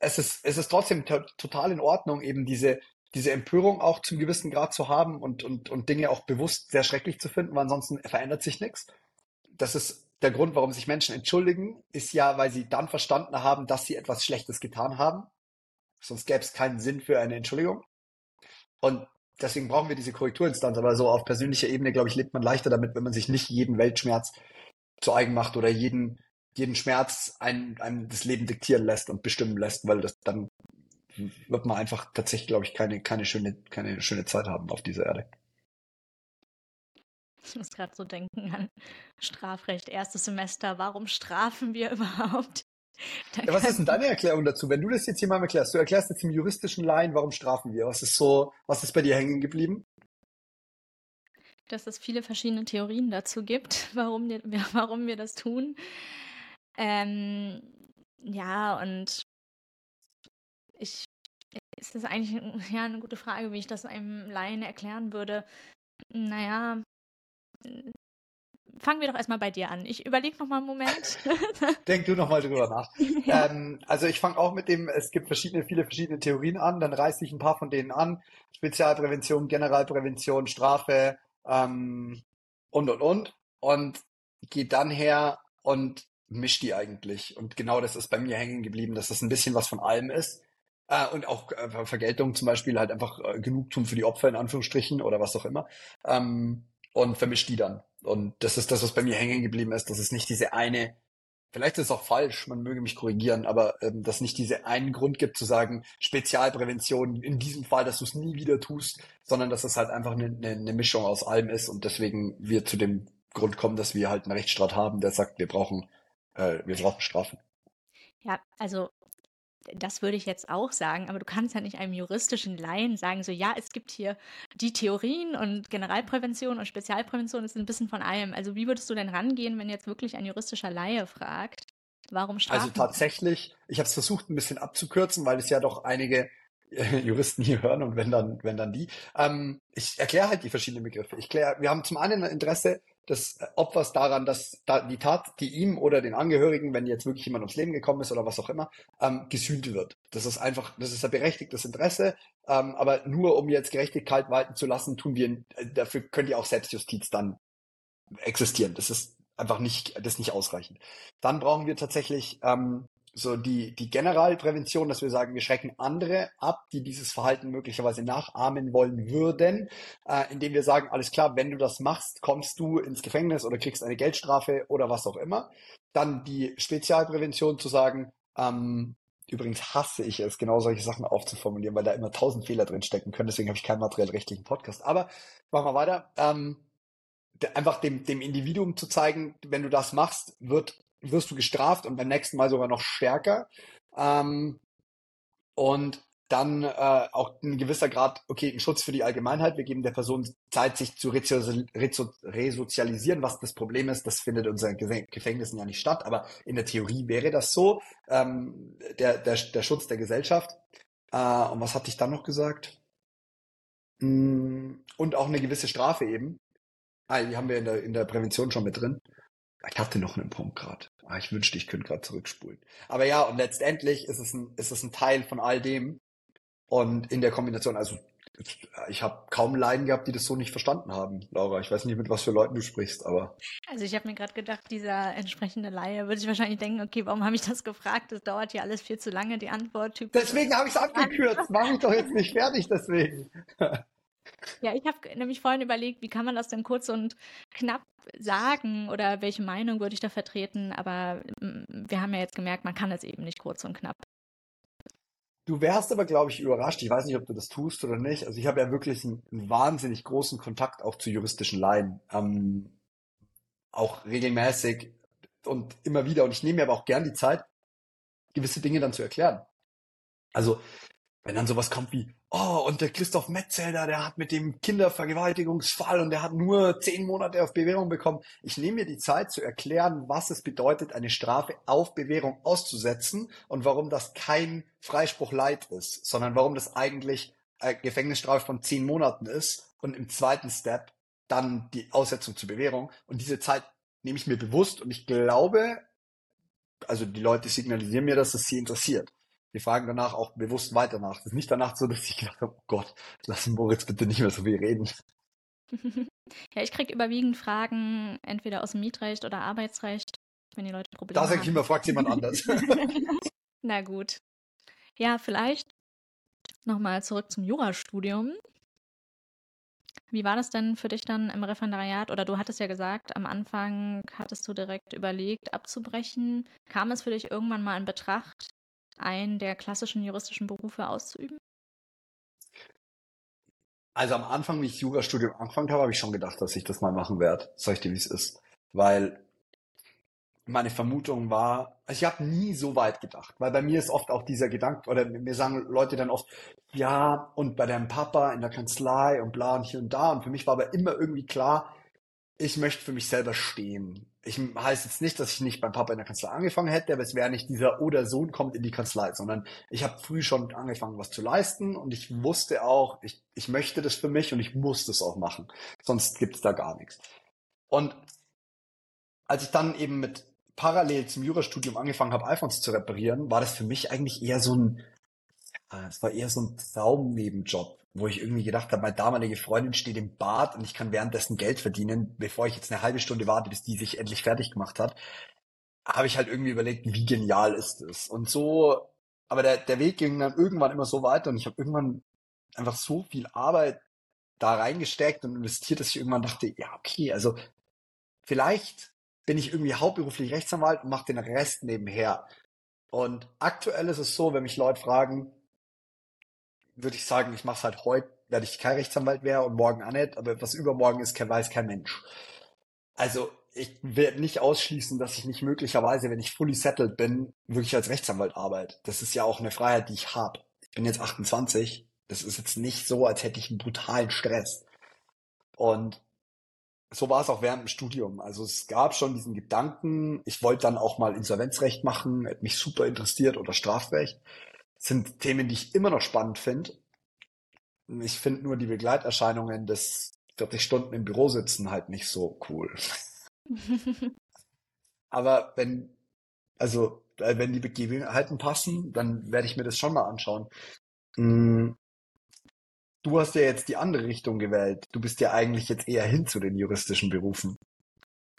es ist, es ist trotzdem total in Ordnung, eben diese, diese Empörung auch zum gewissen Grad zu haben und, und, und Dinge auch bewusst sehr schrecklich zu finden, weil ansonsten verändert sich nichts. Das ist der Grund, warum sich Menschen entschuldigen, ist ja, weil sie dann verstanden haben, dass sie etwas Schlechtes getan haben. Sonst gäbe es keinen Sinn für eine Entschuldigung. Und deswegen brauchen wir diese Korrekturinstanz. Aber so auf persönlicher Ebene, glaube ich, lebt man leichter damit, wenn man sich nicht jeden Weltschmerz zu eigen macht oder jeden, jeden Schmerz einem, einem das Leben diktieren lässt und bestimmen lässt, weil das dann wird man einfach tatsächlich, glaube ich, keine, keine, schöne, keine schöne Zeit haben auf dieser Erde.
Ich muss gerade so denken an Strafrecht, erstes Semester. Warum strafen wir überhaupt?
Ja, was ist denn deine Erklärung dazu? Wenn du das jetzt jemandem erklärst, du erklärst jetzt im juristischen Laien, warum strafen wir? Was ist so, was ist bei dir hängen geblieben?
Dass es viele verschiedene Theorien dazu gibt, warum wir, warum wir das tun. Ähm, ja, und ich ist das eigentlich ja, eine gute Frage, wie ich das einem Laien erklären würde. Naja, fangen wir doch erstmal bei dir an. Ich überlege noch mal einen Moment.
Denk du noch mal drüber nach. Ja. Ähm, also ich fange auch mit dem, es gibt verschiedene, viele verschiedene Theorien an, dann reiße ich ein paar von denen an. Spezialprävention, Generalprävention, Strafe ähm, und, und, und. Und gehe dann her und mischt die eigentlich. Und genau das ist bei mir hängen geblieben, dass das ein bisschen was von allem ist. Äh, und auch äh, Vergeltung zum Beispiel halt einfach äh, Genugtuung für die Opfer in Anführungsstrichen oder was auch immer. Ähm, und vermischt die dann. Und das ist das, was bei mir hängen geblieben ist, dass es nicht diese eine, vielleicht ist es auch falsch, man möge mich korrigieren, aber ähm, dass nicht diese einen Grund gibt zu sagen, Spezialprävention in diesem Fall, dass du es nie wieder tust, sondern dass es halt einfach eine, eine, eine Mischung aus allem ist und deswegen wir zu dem Grund kommen, dass wir halt einen Rechtsstaat haben, der sagt, wir brauchen, äh, wir brauchen Strafen.
Ja, also das würde ich jetzt auch sagen, aber du kannst ja nicht einem juristischen Laien sagen, so ja, es gibt hier die Theorien und Generalprävention und Spezialprävention, das ist ein bisschen von allem. Also wie würdest du denn rangehen, wenn jetzt wirklich ein juristischer Laie fragt, warum
also strafen? Also tatsächlich, ich habe es versucht ein bisschen abzukürzen, weil es ja doch einige äh, Juristen hier hören und wenn dann, wenn dann die. Ähm, ich erkläre halt die verschiedenen Begriffe. Ich kläre, wir haben zum einen ein Interesse des Opfers daran, dass da die Tat, die ihm oder den Angehörigen, wenn jetzt wirklich jemand ums Leben gekommen ist oder was auch immer, ähm, gesühnt wird. Das ist einfach, das ist ein berechtigtes Interesse, ähm, aber nur um jetzt Gerechtigkeit walten zu lassen, tun wir, äh, dafür könnte ja auch Selbstjustiz dann existieren. Das ist einfach nicht, das ist nicht ausreichend. Dann brauchen wir tatsächlich ähm, so die, die Generalprävention, dass wir sagen, wir schrecken andere ab, die dieses Verhalten möglicherweise nachahmen wollen würden, äh, indem wir sagen, alles klar, wenn du das machst, kommst du ins Gefängnis oder kriegst eine Geldstrafe oder was auch immer. Dann die Spezialprävention zu sagen, ähm, übrigens hasse ich es, genau solche Sachen aufzuformulieren, weil da immer tausend Fehler drin stecken können, deswegen habe ich keinen materiell-rechtlichen Podcast. Aber machen wir weiter. Ähm, einfach dem, dem Individuum zu zeigen, wenn du das machst, wird wirst du gestraft und beim nächsten Mal sogar noch stärker. Ähm, und dann äh, auch ein gewisser Grad, okay, ein Schutz für die Allgemeinheit. Wir geben der Person Zeit, sich zu resozialisieren. Was das Problem ist, das findet in unseren Gefängnissen ja nicht statt, aber in der Theorie wäre das so. Ähm, der, der, der Schutz der Gesellschaft. Äh, und was hatte ich dann noch gesagt? Mm, und auch eine gewisse Strafe eben. Ah, die haben wir in der, in der Prävention schon mit drin. Ich hatte noch einen Punkt gerade. Ah, ich wünschte, ich könnte gerade zurückspulen. Aber ja, und letztendlich ist es ein, ist es ein Teil von all dem. Und in der Kombination, also ich habe kaum Leiden gehabt, die das so nicht verstanden haben, Laura. Ich weiß nicht, mit was für Leuten du sprichst, aber.
Also ich habe mir gerade gedacht, dieser entsprechende Laie würde sich wahrscheinlich denken, okay, warum habe ich das gefragt? Das dauert ja alles viel zu lange, die Antwort.
Typ deswegen habe ich es abgekürzt. Mach mich doch jetzt nicht fertig, deswegen.
Ja, ich habe nämlich vorhin überlegt, wie kann man das denn kurz und knapp sagen oder welche Meinung würde ich da vertreten, aber mm, wir haben ja jetzt gemerkt, man kann es eben nicht kurz und knapp.
Du wärst aber, glaube ich, überrascht. Ich weiß nicht, ob du das tust oder nicht. Also ich habe ja wirklich einen, einen, wahnsinnig großen Kontakt auch zu juristischen Laien. Ähm, auch regelmäßig und immer wieder. Und ich nehme mir aber auch gern die Zeit, gewisse Dinge dann zu erklären. Also wenn dann sowas kommt wie, oh, und der Christoph Metzelder, der hat mit dem Kindervergewaltigungsfall und der hat nur zehn Monate auf Bewährung bekommen. Ich nehme mir die Zeit zu erklären, was es bedeutet, eine Strafe auf Bewährung auszusetzen und warum das kein Freispruch Leid ist, sondern warum das eigentlich eine Gefängnisstrafe von zehn Monaten ist und im zweiten Step dann die Aussetzung zur Bewährung. Und diese Zeit nehme ich mir bewusst und ich glaube, also die Leute signalisieren mir, dass es sie interessiert. Die fragen danach auch bewusst weiter nach. Es ist nicht danach so, dass ich gedacht habe, oh Gott, lass Moritz bitte nicht mehr so viel reden.
ja, ich kriege überwiegend Fragen entweder aus dem Mietrecht oder Arbeitsrecht, wenn die Leute Probleme
da
haben.
Da sage ich immer, fragt jemand anders.
Na gut. Ja, vielleicht nochmal zurück zum Jurastudium. Wie war das denn für dich dann im Referendariat? Oder du hattest ja gesagt, am Anfang hattest du direkt überlegt, abzubrechen. Kam es für dich irgendwann mal in Betracht, einen der klassischen juristischen Berufe auszuüben?
Also am Anfang, wie ich Jurastudium angefangen habe, habe ich schon gedacht, dass ich das mal machen werde. Sag ich dir, wie es ist. Weil meine Vermutung war, also ich habe nie so weit gedacht, weil bei mir ist oft auch dieser Gedanke, oder mir sagen Leute dann oft, ja, und bei deinem Papa in der Kanzlei und bla und hier und da. Und für mich war aber immer irgendwie klar, ich möchte für mich selber stehen. Ich heißt jetzt nicht, dass ich nicht beim Papa in der Kanzlei angefangen hätte, aber es wäre nicht dieser oder Sohn kommt in die Kanzlei, sondern ich habe früh schon angefangen, was zu leisten und ich wusste auch, ich, ich möchte das für mich und ich muss das auch machen. Sonst gibt es da gar nichts. Und als ich dann eben mit parallel zum Jurastudium angefangen habe, iPhones zu reparieren, war das für mich eigentlich eher so ein, es war eher so ein Traumnebenjob, wo ich irgendwie gedacht habe, meine damalige Freundin steht im Bad und ich kann währenddessen Geld verdienen, bevor ich jetzt eine halbe Stunde warte, bis die sich endlich fertig gemacht hat, habe ich halt irgendwie überlegt, wie genial ist es. Und so, aber der, der Weg ging dann irgendwann immer so weiter und ich habe irgendwann einfach so viel Arbeit da reingesteckt und investiert, dass ich irgendwann dachte, ja, okay, also vielleicht bin ich irgendwie hauptberuflich Rechtsanwalt und mache den Rest nebenher. Und aktuell ist es so, wenn mich Leute fragen, würde ich sagen, ich mache es halt heute, werde ich kein Rechtsanwalt wäre und morgen auch nicht, aber was übermorgen ist, weiß kein Mensch. Also ich werde nicht ausschließen, dass ich nicht möglicherweise, wenn ich fully settled bin, wirklich als Rechtsanwalt arbeite. Das ist ja auch eine Freiheit, die ich habe. Ich bin jetzt 28. Das ist jetzt nicht so, als hätte ich einen brutalen Stress. Und so war es auch während dem Studium. Also es gab schon diesen Gedanken, ich wollte dann auch mal Insolvenzrecht machen, hätte mich super interessiert oder Strafrecht. Sind Themen, die ich immer noch spannend finde. Ich finde nur die Begleiterscheinungen des 40 Stunden im Büro sitzen halt nicht so cool. Aber wenn, also, wenn die Begebenheiten passen, dann werde ich mir das schon mal anschauen. Hm, Du hast ja jetzt die andere Richtung gewählt. Du bist ja eigentlich jetzt eher hin zu den juristischen Berufen.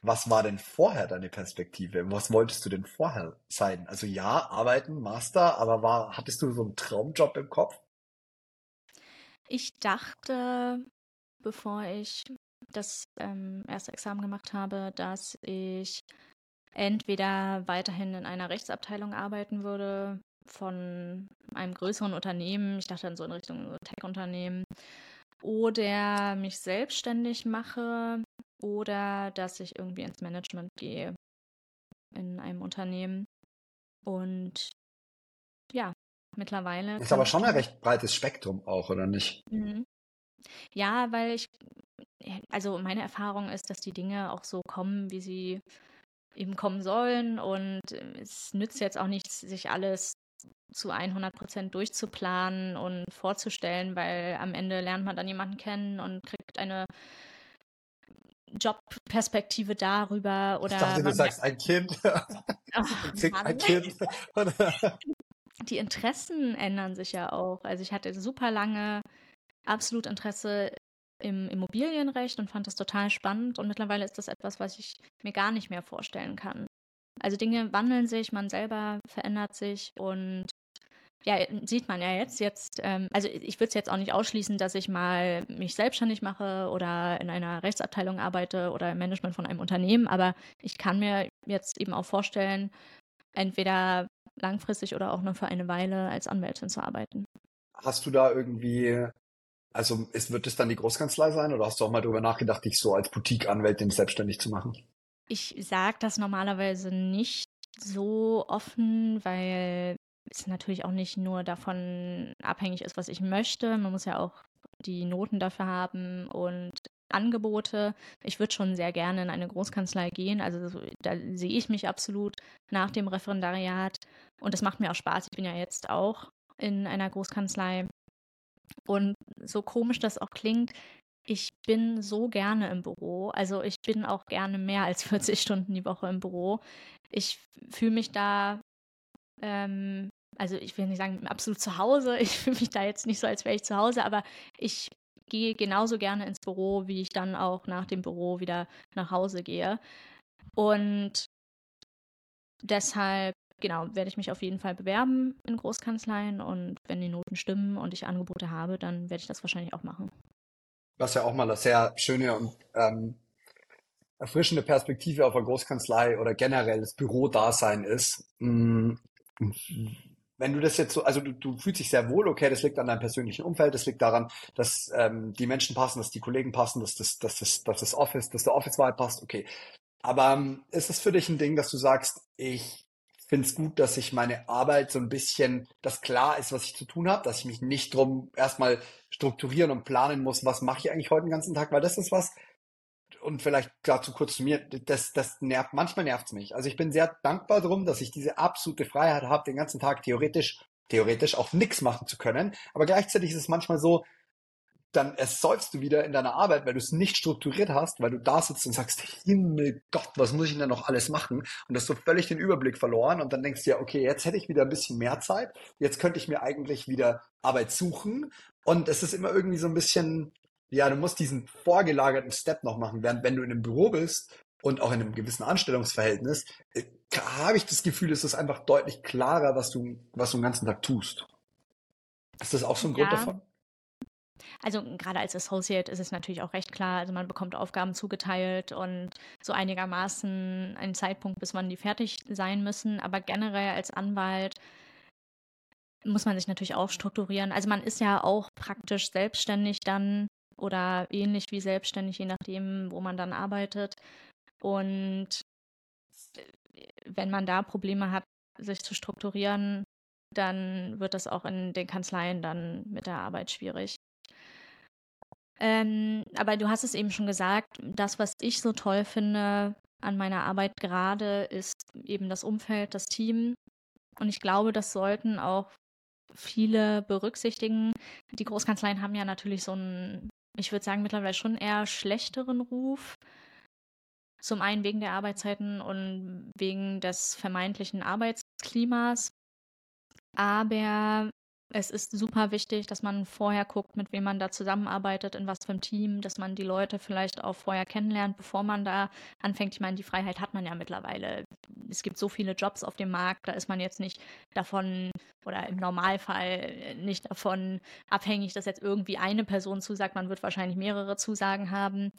Was war denn vorher deine Perspektive? Was wolltest du denn vorher sein? Also ja, arbeiten, Master, aber war, hattest du so einen Traumjob im Kopf?
Ich dachte, bevor ich das ähm, erste Examen gemacht habe, dass ich entweder weiterhin in einer Rechtsabteilung arbeiten würde, von einem größeren Unternehmen, ich dachte dann so in Richtung Tech-Unternehmen, oder mich selbstständig mache oder dass ich irgendwie ins Management gehe in einem Unternehmen. Und ja, mittlerweile.
Ist aber schon ein recht breites Spektrum auch, oder nicht?
Mhm. Ja, weil ich, also meine Erfahrung ist, dass die Dinge auch so kommen, wie sie eben kommen sollen. Und es nützt jetzt auch nichts, sich alles zu 100 Prozent durchzuplanen und vorzustellen, weil am Ende lernt man dann jemanden kennen und kriegt eine Jobperspektive darüber oder. Ich
dachte, du sagst ein Kind.
Kriegt ein Kind. Die Interessen ändern sich ja auch. Also ich hatte super lange absolut Interesse im Immobilienrecht und fand das total spannend und mittlerweile ist das etwas, was ich mir gar nicht mehr vorstellen kann. Also Dinge wandeln sich, man selber verändert sich und ja, sieht man ja jetzt. Jetzt, ähm, also ich würde es jetzt auch nicht ausschließen, dass ich mal mich selbstständig mache oder in einer Rechtsabteilung arbeite oder im Management von einem Unternehmen, aber ich kann mir jetzt eben auch vorstellen, entweder langfristig oder auch nur für eine Weile als Anwältin zu arbeiten.
Hast du da irgendwie, also ist, wird es dann die Großkanzlei sein oder hast du auch mal darüber nachgedacht, dich so als Boutique-Anwältin selbstständig zu machen?
Ich sage das normalerweise nicht so offen, weil es natürlich auch nicht nur davon abhängig ist, was ich möchte. Man muss ja auch die Noten dafür haben und Angebote. Ich würde schon sehr gerne in eine Großkanzlei gehen. Also da sehe ich mich absolut nach dem Referendariat. Und das macht mir auch Spaß. Ich bin ja jetzt auch in einer Großkanzlei. Und so komisch das auch klingt, ich bin so gerne im Büro. Also ich bin auch gerne mehr als 40 Stunden die Woche im Büro. Ich fühle mich da, ähm, also ich will nicht sagen absolut zu Hause. Ich fühle mich da jetzt nicht so, als wäre ich zu Hause, aber ich gehe genauso gerne ins Büro, wie ich dann auch nach dem Büro wieder nach Hause gehe. Und deshalb, genau, werde ich mich auf jeden Fall bewerben in Großkanzleien und wenn die Noten stimmen und ich Angebote habe, dann werde ich das wahrscheinlich auch machen.
Was ja auch mal eine sehr schöne und ähm, erfrischende Perspektive auf eine Großkanzlei oder generell das Bürodasein ist. Mm, wenn du das jetzt so, also du, du fühlst dich sehr wohl, okay, das liegt an deinem persönlichen Umfeld, das liegt daran, dass ähm, die Menschen passen, dass die Kollegen passen, dass das, dass das, dass das Office, dass der Office-Wahl passt, okay. Aber ähm, ist es für dich ein Ding, dass du sagst, ich finde es gut, dass ich meine Arbeit so ein bisschen, dass klar ist, was ich zu tun habe, dass ich mich nicht drum erstmal strukturieren und planen muss, was mache ich eigentlich heute den ganzen Tag, weil das ist was, und vielleicht dazu kurz zu mir, das, das nervt, manchmal nervt es mich. Also ich bin sehr dankbar drum, dass ich diese absolute Freiheit habe, den ganzen Tag theoretisch, theoretisch auch nichts machen zu können. Aber gleichzeitig ist es manchmal so, dann ersäufst du wieder in deiner Arbeit, weil du es nicht strukturiert hast, weil du da sitzt und sagst, Himmel Gott, was muss ich denn noch alles machen? Und hast so völlig den Überblick verloren und dann denkst du ja, okay, jetzt hätte ich wieder ein bisschen mehr Zeit, jetzt könnte ich mir eigentlich wieder Arbeit suchen und es ist immer irgendwie so ein bisschen, ja, du musst diesen vorgelagerten Step noch machen, während wenn du in einem Büro bist und auch in einem gewissen Anstellungsverhältnis, äh, habe ich das Gefühl, es ist einfach deutlich klarer, was du, was du den ganzen Tag tust. Ist das auch so ein ja. Grund davon?
Also gerade als Associate ist es natürlich auch recht klar, also man bekommt Aufgaben zugeteilt und so einigermaßen einen Zeitpunkt, bis wann die fertig sein müssen. Aber generell als Anwalt muss man sich natürlich auch strukturieren. Also man ist ja auch praktisch selbstständig dann oder ähnlich wie selbstständig, je nachdem, wo man dann arbeitet. Und äh, wenn man da Probleme hat, sich zu strukturieren, dann wird das auch in den Kanzleien dann mit der Arbeit schwierig. Ähm, aber du hast es eben schon gesagt, das, was ich so toll finde an meiner Arbeit gerade, ist eben das Umfeld, das Team. Und ich glaube, das sollten auch viele berücksichtigen. Die Großkanzleien haben ja natürlich so einen ich würde sagen, mittlerweile schon eher schlechteren Ruf. Zum einen wegen der Arbeitszeiten und wegen des vermeintlichen Arbeitsklimas. Aber es ist super wichtig, dass man vorher guckt, mit wem man da zusammenarbeitet, in was für einem Team, dass man die Leute vielleicht auch vorher kennenlernt, bevor man da anfängt. Ich meine, die Freiheit hat man ja mittlerweile. Es gibt so viele Jobs auf dem Markt, da ist man jetzt nicht davon oder im Normalfall nicht davon abhängig, dass jetzt irgendwie eine Person zusagt. Man wird wahrscheinlich mehrere Zusagen haben.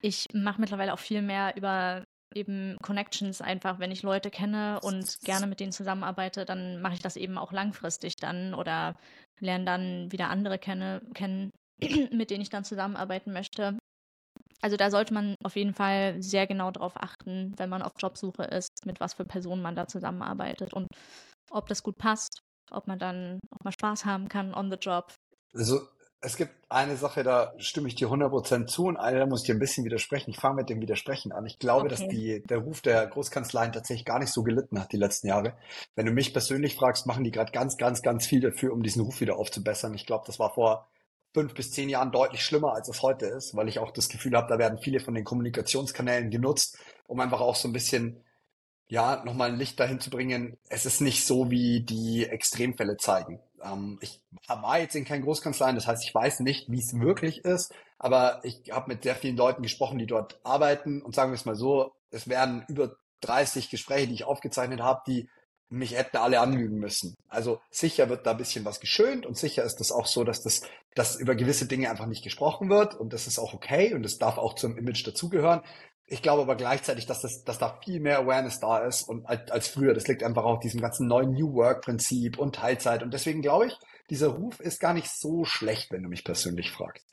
Ich mache mittlerweile auch viel mehr über eben Connections einfach, wenn ich Leute kenne und gerne mit denen zusammenarbeite, dann mache ich das eben auch langfristig dann oder lerne dann wieder andere kenne, kennen, mit denen ich dann zusammenarbeiten möchte. Also da sollte man auf jeden Fall sehr genau darauf achten, wenn man auf Jobsuche ist, mit was für Personen man da zusammenarbeitet und ob das gut passt, ob man dann auch mal Spaß haben kann on the job.
Also es gibt eine Sache, da stimme ich dir 100% zu und eine, da muss ich dir ein bisschen widersprechen. Ich fange mit dem Widersprechen an. Ich glaube, okay. dass die, der Ruf der Großkanzleien tatsächlich gar nicht so gelitten hat die letzten Jahre. Wenn du mich persönlich fragst, machen die gerade ganz, ganz, ganz viel dafür, um diesen Ruf wieder aufzubessern. Ich glaube, das war vor fünf bis zehn Jahren deutlich schlimmer, als es heute ist, weil ich auch das Gefühl habe, da werden viele von den Kommunikationskanälen genutzt, um einfach auch so ein bisschen ja, nochmal ein Licht dahin zu bringen, es ist nicht so, wie die Extremfälle zeigen. Ähm, ich war jetzt in kein Großkanzleien, das heißt, ich weiß nicht, wie es wirklich ist, aber ich habe mit sehr vielen Leuten gesprochen, die dort arbeiten und sagen wir es mal so, es werden über 30 Gespräche, die ich aufgezeichnet habe, die mich hätten alle anlügen müssen. Also sicher wird da ein bisschen was geschönt und sicher ist das auch so, dass das, dass über gewisse Dinge einfach nicht gesprochen wird und das ist auch okay und das darf auch zum Image dazugehören. Ich glaube aber gleichzeitig, dass, das, dass da viel mehr Awareness da ist und als, als früher. Das liegt einfach auch diesem ganzen neuen New Work Prinzip und Teilzeit. Und deswegen glaube ich, dieser Ruf ist gar nicht so schlecht, wenn du mich persönlich fragst.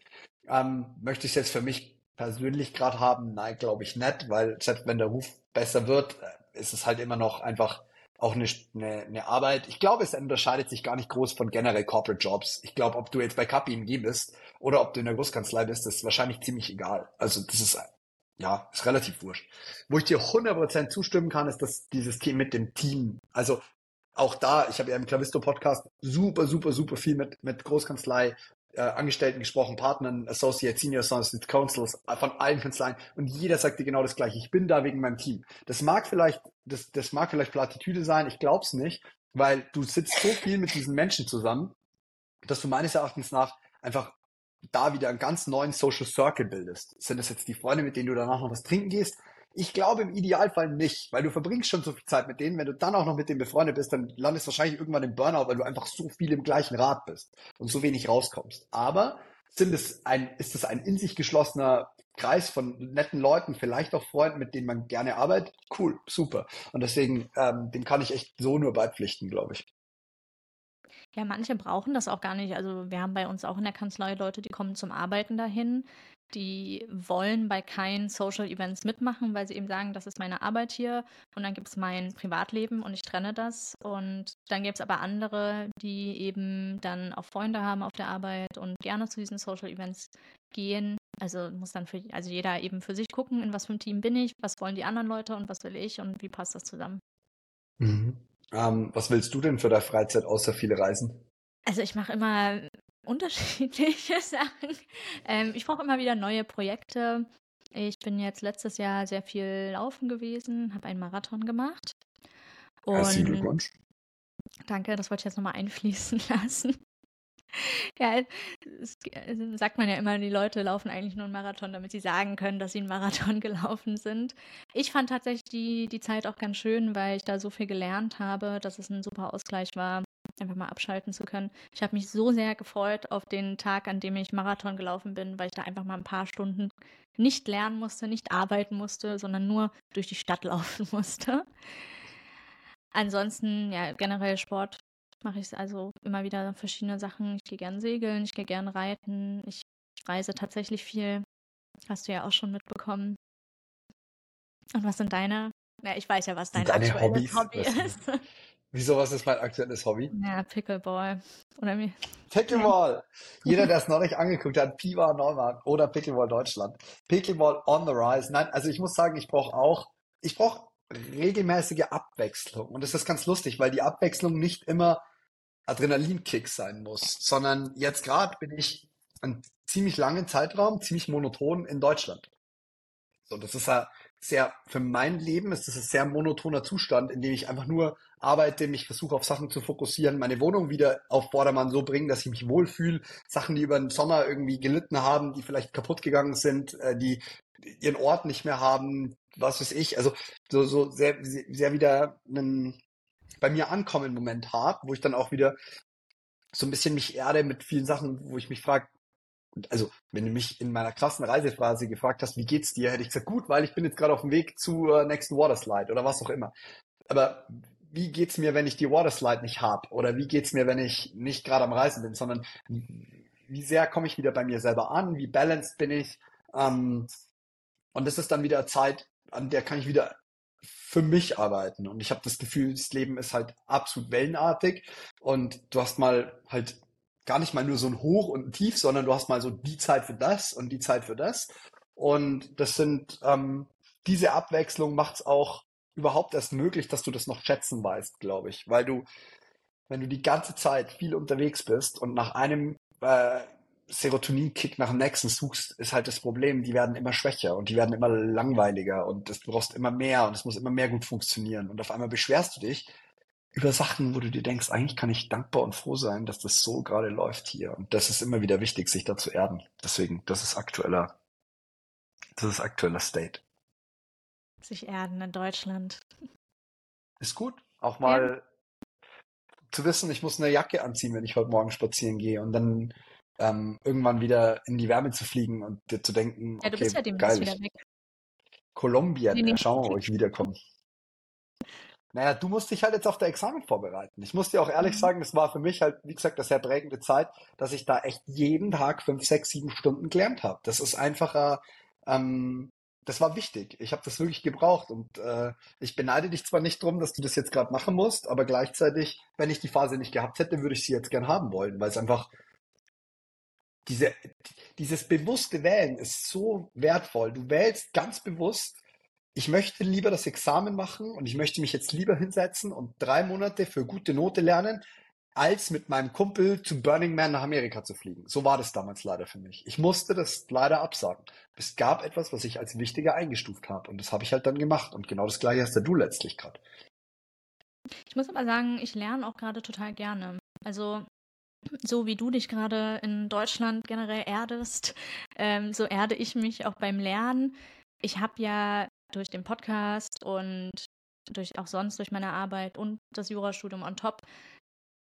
Ähm, möchte ich es jetzt für mich persönlich gerade haben? Nein, glaube ich nicht, weil selbst wenn der Ruf besser wird, äh, ist es halt immer noch einfach auch eine, eine, eine Arbeit. Ich glaube, es unterscheidet sich gar nicht groß von generell Corporate Jobs. Ich glaube, ob du jetzt bei KPMG bist oder ob du in der Großkanzlei bist, ist wahrscheinlich ziemlich egal. Also das ist ja, ist relativ wurscht. Wo ich dir 100% zustimmen kann, ist das dieses Thema mit dem Team. Also auch da, ich habe ja im Clavisto-Podcast super, super, super viel mit, mit Großkanzlei, äh, Angestellten gesprochen, Partnern, Associate, Senior Associate Councils äh, von allen Kanzleien und jeder sagt dir genau das gleiche. Ich bin da wegen meinem Team. Das mag vielleicht, das, das mag vielleicht Plattitüde sein, ich glaub's nicht, weil du sitzt so viel mit diesen Menschen zusammen, dass du meines Erachtens nach einfach da wieder einen ganz neuen Social Circle bildest. Sind das jetzt die Freunde, mit denen du danach noch was trinken gehst? Ich glaube im Idealfall nicht, weil du verbringst schon so viel Zeit mit denen. Wenn du dann auch noch mit denen befreundet bist, dann landest du wahrscheinlich irgendwann im Burnout, weil du einfach so viel im gleichen Rad bist und so wenig rauskommst. Aber sind es ein, ist es ein in sich geschlossener Kreis von netten Leuten, vielleicht auch Freunden, mit denen man gerne arbeitet? Cool, super. Und deswegen, ähm, dem kann ich echt so nur beipflichten, glaube ich.
Ja, manche brauchen das auch gar nicht. Also wir haben bei uns auch in der Kanzlei Leute, die kommen zum Arbeiten dahin. Die wollen bei keinen Social Events mitmachen, weil sie eben sagen, das ist meine Arbeit hier und dann gibt es mein Privatleben und ich trenne das. Und dann gibt es aber andere, die eben dann auch Freunde haben auf der Arbeit und gerne zu diesen Social Events gehen. Also muss dann für also jeder eben für sich gucken, in was für einem Team bin ich, was wollen die anderen Leute und was will ich und wie passt das zusammen.
Mhm. Ähm, was willst du denn für deine Freizeit außer viele Reisen?
Also ich mache immer unterschiedliche Sachen. Ähm, ich brauche immer wieder neue Projekte. Ich bin jetzt letztes Jahr sehr viel laufen gewesen, habe einen Marathon gemacht.
Herzlichen Glückwunsch.
Danke, das wollte ich jetzt nochmal einfließen lassen. Ja, es, sagt man ja immer, die Leute laufen eigentlich nur einen Marathon, damit sie sagen können, dass sie einen Marathon gelaufen sind. Ich fand tatsächlich die, die Zeit auch ganz schön, weil ich da so viel gelernt habe, dass es ein super Ausgleich war, einfach mal abschalten zu können. Ich habe mich so sehr gefreut auf den Tag, an dem ich Marathon gelaufen bin, weil ich da einfach mal ein paar Stunden nicht lernen musste, nicht arbeiten musste, sondern nur durch die Stadt laufen musste. Ansonsten, ja, generell Sport mache ich also immer wieder verschiedene Sachen. Ich gehe gern segeln, ich gehe gern reiten, ich reise tatsächlich viel. Hast du ja auch schon mitbekommen. Und was sind deine? Ja, ich weiß ja, was dein
deine
aktuelles
Hobbys? Hobby ist. Wieso, was ist mein aktuelles Hobby?
Ja, Pickleball. Oder mir.
Pickleball. Jeder, der es noch nicht angeguckt hat, Piva Neumann oder Pickleball Deutschland. Pickleball on the rise. Nein, also ich muss sagen, ich brauche auch, ich brauche regelmäßige Abwechslung. Und das ist ganz lustig, weil die Abwechslung nicht immer Adrenalinkick sein muss, sondern jetzt gerade bin ich einen ziemlich langen Zeitraum, ziemlich monoton in Deutschland. So, das ist ja sehr, für mein Leben ist das ein sehr monotoner Zustand, in dem ich einfach nur arbeite, mich versuche auf Sachen zu fokussieren, meine Wohnung wieder auf Vordermann so bringen, dass ich mich wohlfühle, Sachen, die über den Sommer irgendwie gelitten haben, die vielleicht kaputt gegangen sind, äh, die ihren Ort nicht mehr haben, was weiß ich, also so, so sehr, sehr wieder einen, bei mir ankommen im Moment habe, wo ich dann auch wieder so ein bisschen mich erde mit vielen Sachen, wo ich mich frage, also wenn du mich in meiner krassen Reisephase gefragt hast, wie geht's dir, hätte ich gesagt, gut, weil ich bin jetzt gerade auf dem Weg zur nächsten Waterslide oder was auch immer. Aber wie geht's mir, wenn ich die Waterslide nicht hab? Oder wie geht's mir, wenn ich nicht gerade am Reisen bin, sondern wie sehr komme ich wieder bei mir selber an? Wie balanced bin ich? Ähm, und das ist dann wieder Zeit, an der kann ich wieder für mich arbeiten. Und ich habe das Gefühl, das Leben ist halt absolut wellenartig und du hast mal halt gar nicht mal nur so ein Hoch und ein Tief, sondern du hast mal so die Zeit für das und die Zeit für das. Und das sind, ähm, diese Abwechslung macht es auch überhaupt erst möglich, dass du das noch schätzen weißt, glaube ich. Weil du, wenn du die ganze Zeit viel unterwegs bist und nach einem äh, Serotonin-Kick nach dem nächsten suchst, ist halt das Problem, die werden immer schwächer und die werden immer langweiliger und du brauchst immer mehr und es muss immer mehr gut funktionieren. Und auf einmal beschwerst du dich über Sachen, wo du dir denkst, eigentlich kann ich dankbar und froh sein, dass das so gerade läuft hier. Und das ist immer wieder wichtig, sich da zu erden. Deswegen, das ist aktueller, das ist aktueller State.
Sich erden in Deutschland.
Ist gut. Auch mal ja. zu wissen, ich muss eine Jacke anziehen, wenn ich heute Morgen spazieren gehe und dann ähm, irgendwann wieder in die Wärme zu fliegen und dir zu denken, ja, du okay, bist ja demnächst geil, wieder weg. Kolumbien, nee, nee. schauen wir mal, ob ich wiederkomme. Naja, du musst dich halt jetzt auf der Examen vorbereiten. Ich muss dir auch ehrlich mhm. sagen, das war für mich halt, wie gesagt, eine sehr prägende Zeit, dass ich da echt jeden Tag fünf, sechs, sieben Stunden gelernt habe. Das ist einfacher, ähm, das war wichtig. Ich habe das wirklich gebraucht und äh, ich beneide dich zwar nicht drum, dass du das jetzt gerade machen musst, aber gleichzeitig, wenn ich die Phase nicht gehabt hätte, würde ich sie jetzt gern haben wollen, weil es einfach diese, dieses bewusste Wählen ist so wertvoll. Du wählst ganz bewusst, ich möchte lieber das Examen machen und ich möchte mich jetzt lieber hinsetzen und drei Monate für gute Note lernen, als mit meinem Kumpel zu Burning Man nach Amerika zu fliegen. So war das damals leider für mich. Ich musste das leider absagen. Es gab etwas, was ich als wichtiger eingestuft habe und das habe ich halt dann gemacht und genau das gleiche hast ja du letztlich gerade.
Ich muss aber sagen, ich lerne auch gerade total gerne. Also so wie du dich gerade in Deutschland generell erdest, ähm, so erde ich mich auch beim Lernen. Ich habe ja durch den Podcast und durch auch sonst durch meine Arbeit und das Jurastudium on top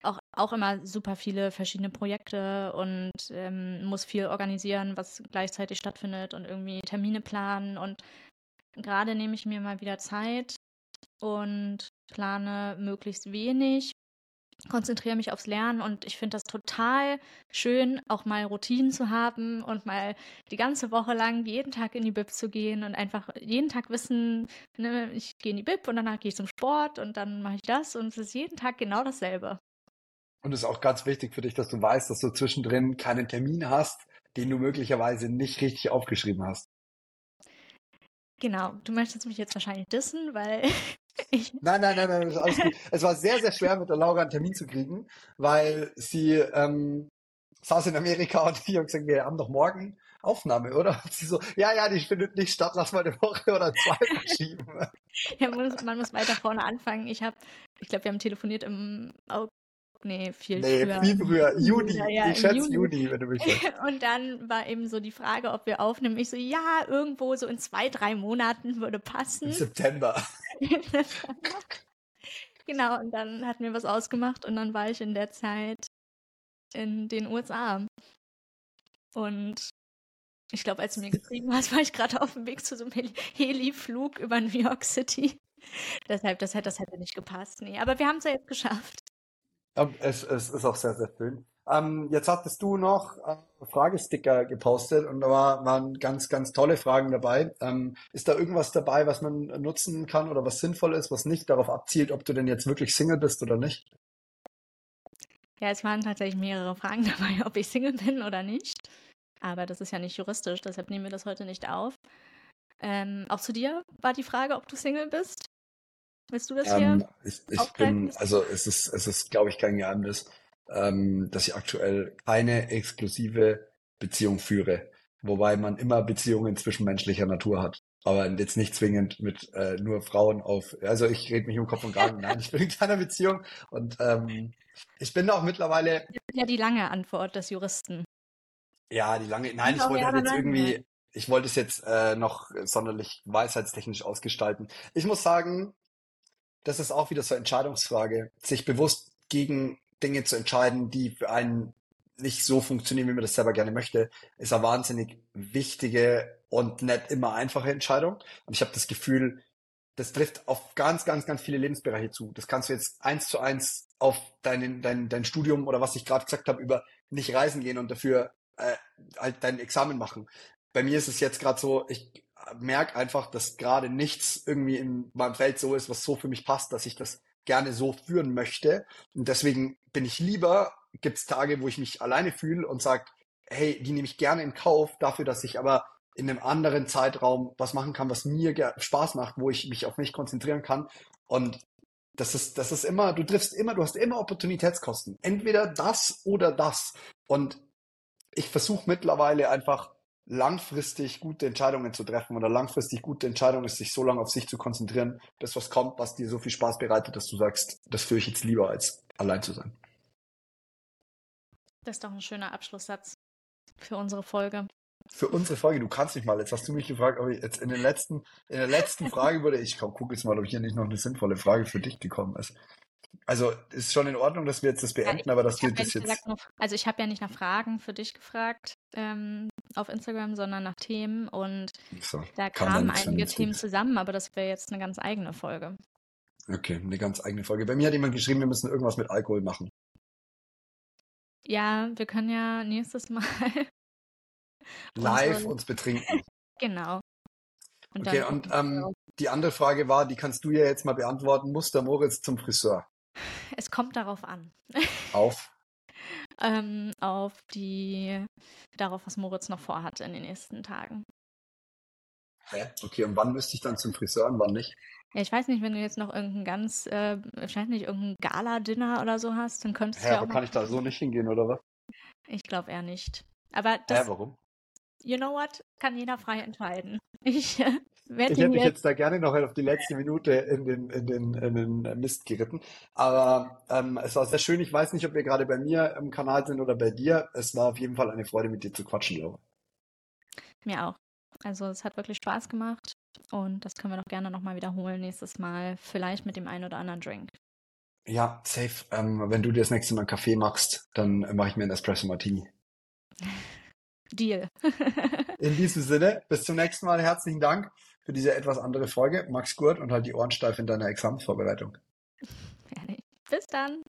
auch, auch immer super viele verschiedene Projekte und ähm, muss viel organisieren, was gleichzeitig stattfindet und irgendwie Termine planen. Und gerade nehme ich mir mal wieder Zeit und plane möglichst wenig, konzentriere mich aufs Lernen und ich finde das total schön, auch mal Routinen zu haben und mal die ganze Woche lang jeden Tag in die Bib zu gehen und einfach jeden Tag wissen, ne, ich gehe in die Bib und danach gehe ich zum Sport und dann mache ich das und es ist jeden Tag genau dasselbe.
Und es ist auch ganz wichtig für dich, dass du weißt, dass du zwischendrin keinen Termin hast, den du möglicherweise nicht richtig aufgeschrieben hast.
Genau, du möchtest mich jetzt wahrscheinlich dissen, weil
ich. Nein, nein, nein, nein, ist alles gut. Es war sehr, sehr schwer, mit der Laura einen Termin zu kriegen, weil sie ähm, saß in Amerika und wir haben gesagt, wir haben doch morgen Aufnahme, oder? Und sie so, ja, ja, die findet nicht statt, lass mal eine Woche oder zwei verschieben.
ja, man muss, man muss weiter vorne anfangen. Ich habe, ich glaube, wir haben telefoniert im Nee, viel nee, früher.
viel früher. Juni. Ja, ja, ich schätze Juni. Wenn du mich sagst.
Und dann war eben so die Frage, ob wir aufnehmen. Ich so, ja, irgendwo so in zwei, drei Monaten würde passen. Im
September.
genau, und dann hatten wir was ausgemacht und dann war ich in der Zeit in den USA. Und ich glaube, als du mir geschrieben hast, war ich gerade auf dem Weg zu so einem Heli Heli-Flug über New York City. Deshalb, das hätte, das hätte nicht gepasst. Nee, aber wir haben es ja jetzt geschafft.
Es, es ist auch sehr, sehr schön. Ähm, jetzt hattest du noch äh, Fragesticker gepostet und da war, waren ganz, ganz tolle Fragen dabei. Ähm, ist da irgendwas dabei, was man nutzen kann oder was sinnvoll ist, was nicht darauf abzielt, ob du denn jetzt wirklich Single bist oder nicht?
Ja, es waren tatsächlich mehrere Fragen dabei, ob ich Single bin oder nicht. Aber das ist ja nicht juristisch, deshalb nehmen wir das heute nicht auf. Ähm, auch zu dir war die Frage, ob du Single bist. Willst du das ähm, hier?
Ich, ich bin, also es ist, es ist, glaube ich, kein Geheimnis, ähm, dass ich aktuell keine exklusive Beziehung führe. Wobei man immer Beziehungen zwischenmenschlicher Natur hat. Aber jetzt nicht zwingend mit äh, nur Frauen auf. Also ich rede mich um Kopf und Kragen. Nein, ich bin in keiner Beziehung. Und ähm, ich bin auch mittlerweile.
Ja, die lange Antwort des Juristen.
Ja, die lange. Nein, ich wollte halt jetzt irgendwie. Ich wollte es jetzt äh, noch sonderlich weisheitstechnisch ausgestalten. Ich muss sagen, das ist auch wieder so eine Entscheidungsfrage, sich bewusst gegen Dinge zu entscheiden, die für einen nicht so funktionieren, wie man das selber gerne möchte, ist eine wahnsinnig wichtige und nicht immer einfache Entscheidung. Und ich habe das Gefühl, das trifft auf ganz, ganz, ganz viele Lebensbereiche zu. Das kannst du jetzt eins zu eins auf dein, dein, dein Studium oder was ich gerade gesagt habe, über nicht reisen gehen und dafür äh, halt dein Examen machen. Bei mir ist es jetzt gerade so, ich merke einfach, dass gerade nichts irgendwie in meinem Feld so ist, was so für mich passt, dass ich das gerne so führen möchte. Und deswegen bin ich lieber, gibt es Tage, wo ich mich alleine fühle und sage, hey, die nehme ich gerne in Kauf, dafür, dass ich aber in einem anderen Zeitraum was machen kann, was mir Spaß macht, wo ich mich auf mich konzentrieren kann. Und das ist, das ist immer, du triffst immer, du hast immer Opportunitätskosten. Entweder das oder das. Und ich versuche mittlerweile einfach langfristig gute Entscheidungen zu treffen oder langfristig gute Entscheidungen ist, sich so lange auf sich zu konzentrieren, das was kommt, was dir so viel Spaß bereitet, dass du sagst, das führe ich jetzt lieber, als allein zu sein.
Das ist doch ein schöner Abschlusssatz für unsere Folge.
Für unsere Folge, du kannst mich mal, jetzt hast du mich gefragt, ob ich jetzt in, den letzten, in der letzten Frage würde ich, gucke jetzt mal, ob hier nicht noch eine sinnvolle Frage für dich gekommen ist. Also ist schon in Ordnung, dass wir jetzt das beenden, ja, aber das gilt das jetzt.
Noch, also ich habe ja nicht nach Fragen für dich gefragt ähm, auf Instagram, sondern nach Themen und so, da kamen einige Themen zusammen, aber das wäre jetzt eine ganz eigene Folge.
Okay, eine ganz eigene Folge. Bei mir hat jemand geschrieben, wir müssen irgendwas mit Alkohol machen.
Ja, wir können ja nächstes Mal
live uns betrinken.
Genau. Und
Okay, und ähm, die andere Frage war, die kannst du ja jetzt mal beantworten. Muss der Moritz zum Friseur?
Es kommt darauf an.
Auf.
ähm, auf die, darauf, was Moritz noch vorhat in den nächsten Tagen.
Hä? Okay, und wann müsste ich dann zum Friseur und wann nicht?
Ja, ich weiß nicht, wenn du jetzt noch irgendein ganz, äh, ich weiß nicht, irgendein Gala-Dinner oder so hast, dann könntest
Hä,
du ja
aber kann ich da so nicht hingehen, oder was?
Ich glaube eher nicht. Aber
Hä,
das,
warum?
you know what, kann jeder frei entscheiden. Ich werde
Ich hätte mich
jetzt,
da gerne noch auf die letzte Minute in den, in den, in den Mist geritten. Aber ähm, es war sehr schön. Ich weiß nicht, ob wir gerade bei mir im Kanal sind oder bei dir. Es war auf jeden Fall eine Freude, mit dir zu quatschen, glaube
mir auch. Also es hat wirklich Spaß gemacht und das können wir doch gerne nochmal wiederholen nächstes Mal, vielleicht mit dem einen oder anderen Drink.
ich. Ja, safe. Ähm, wenn du dir das nächste Mal einen Kaffee machst, dann mache ich mir einen Espresso Martini.
Deal.
In diesem Sinne, bis zum nächsten Mal. Herzlichen Dank für diese etwas andere Folge. Max gut und halt die Ohren steif in deiner Examensvorbereitung.
Bis dann.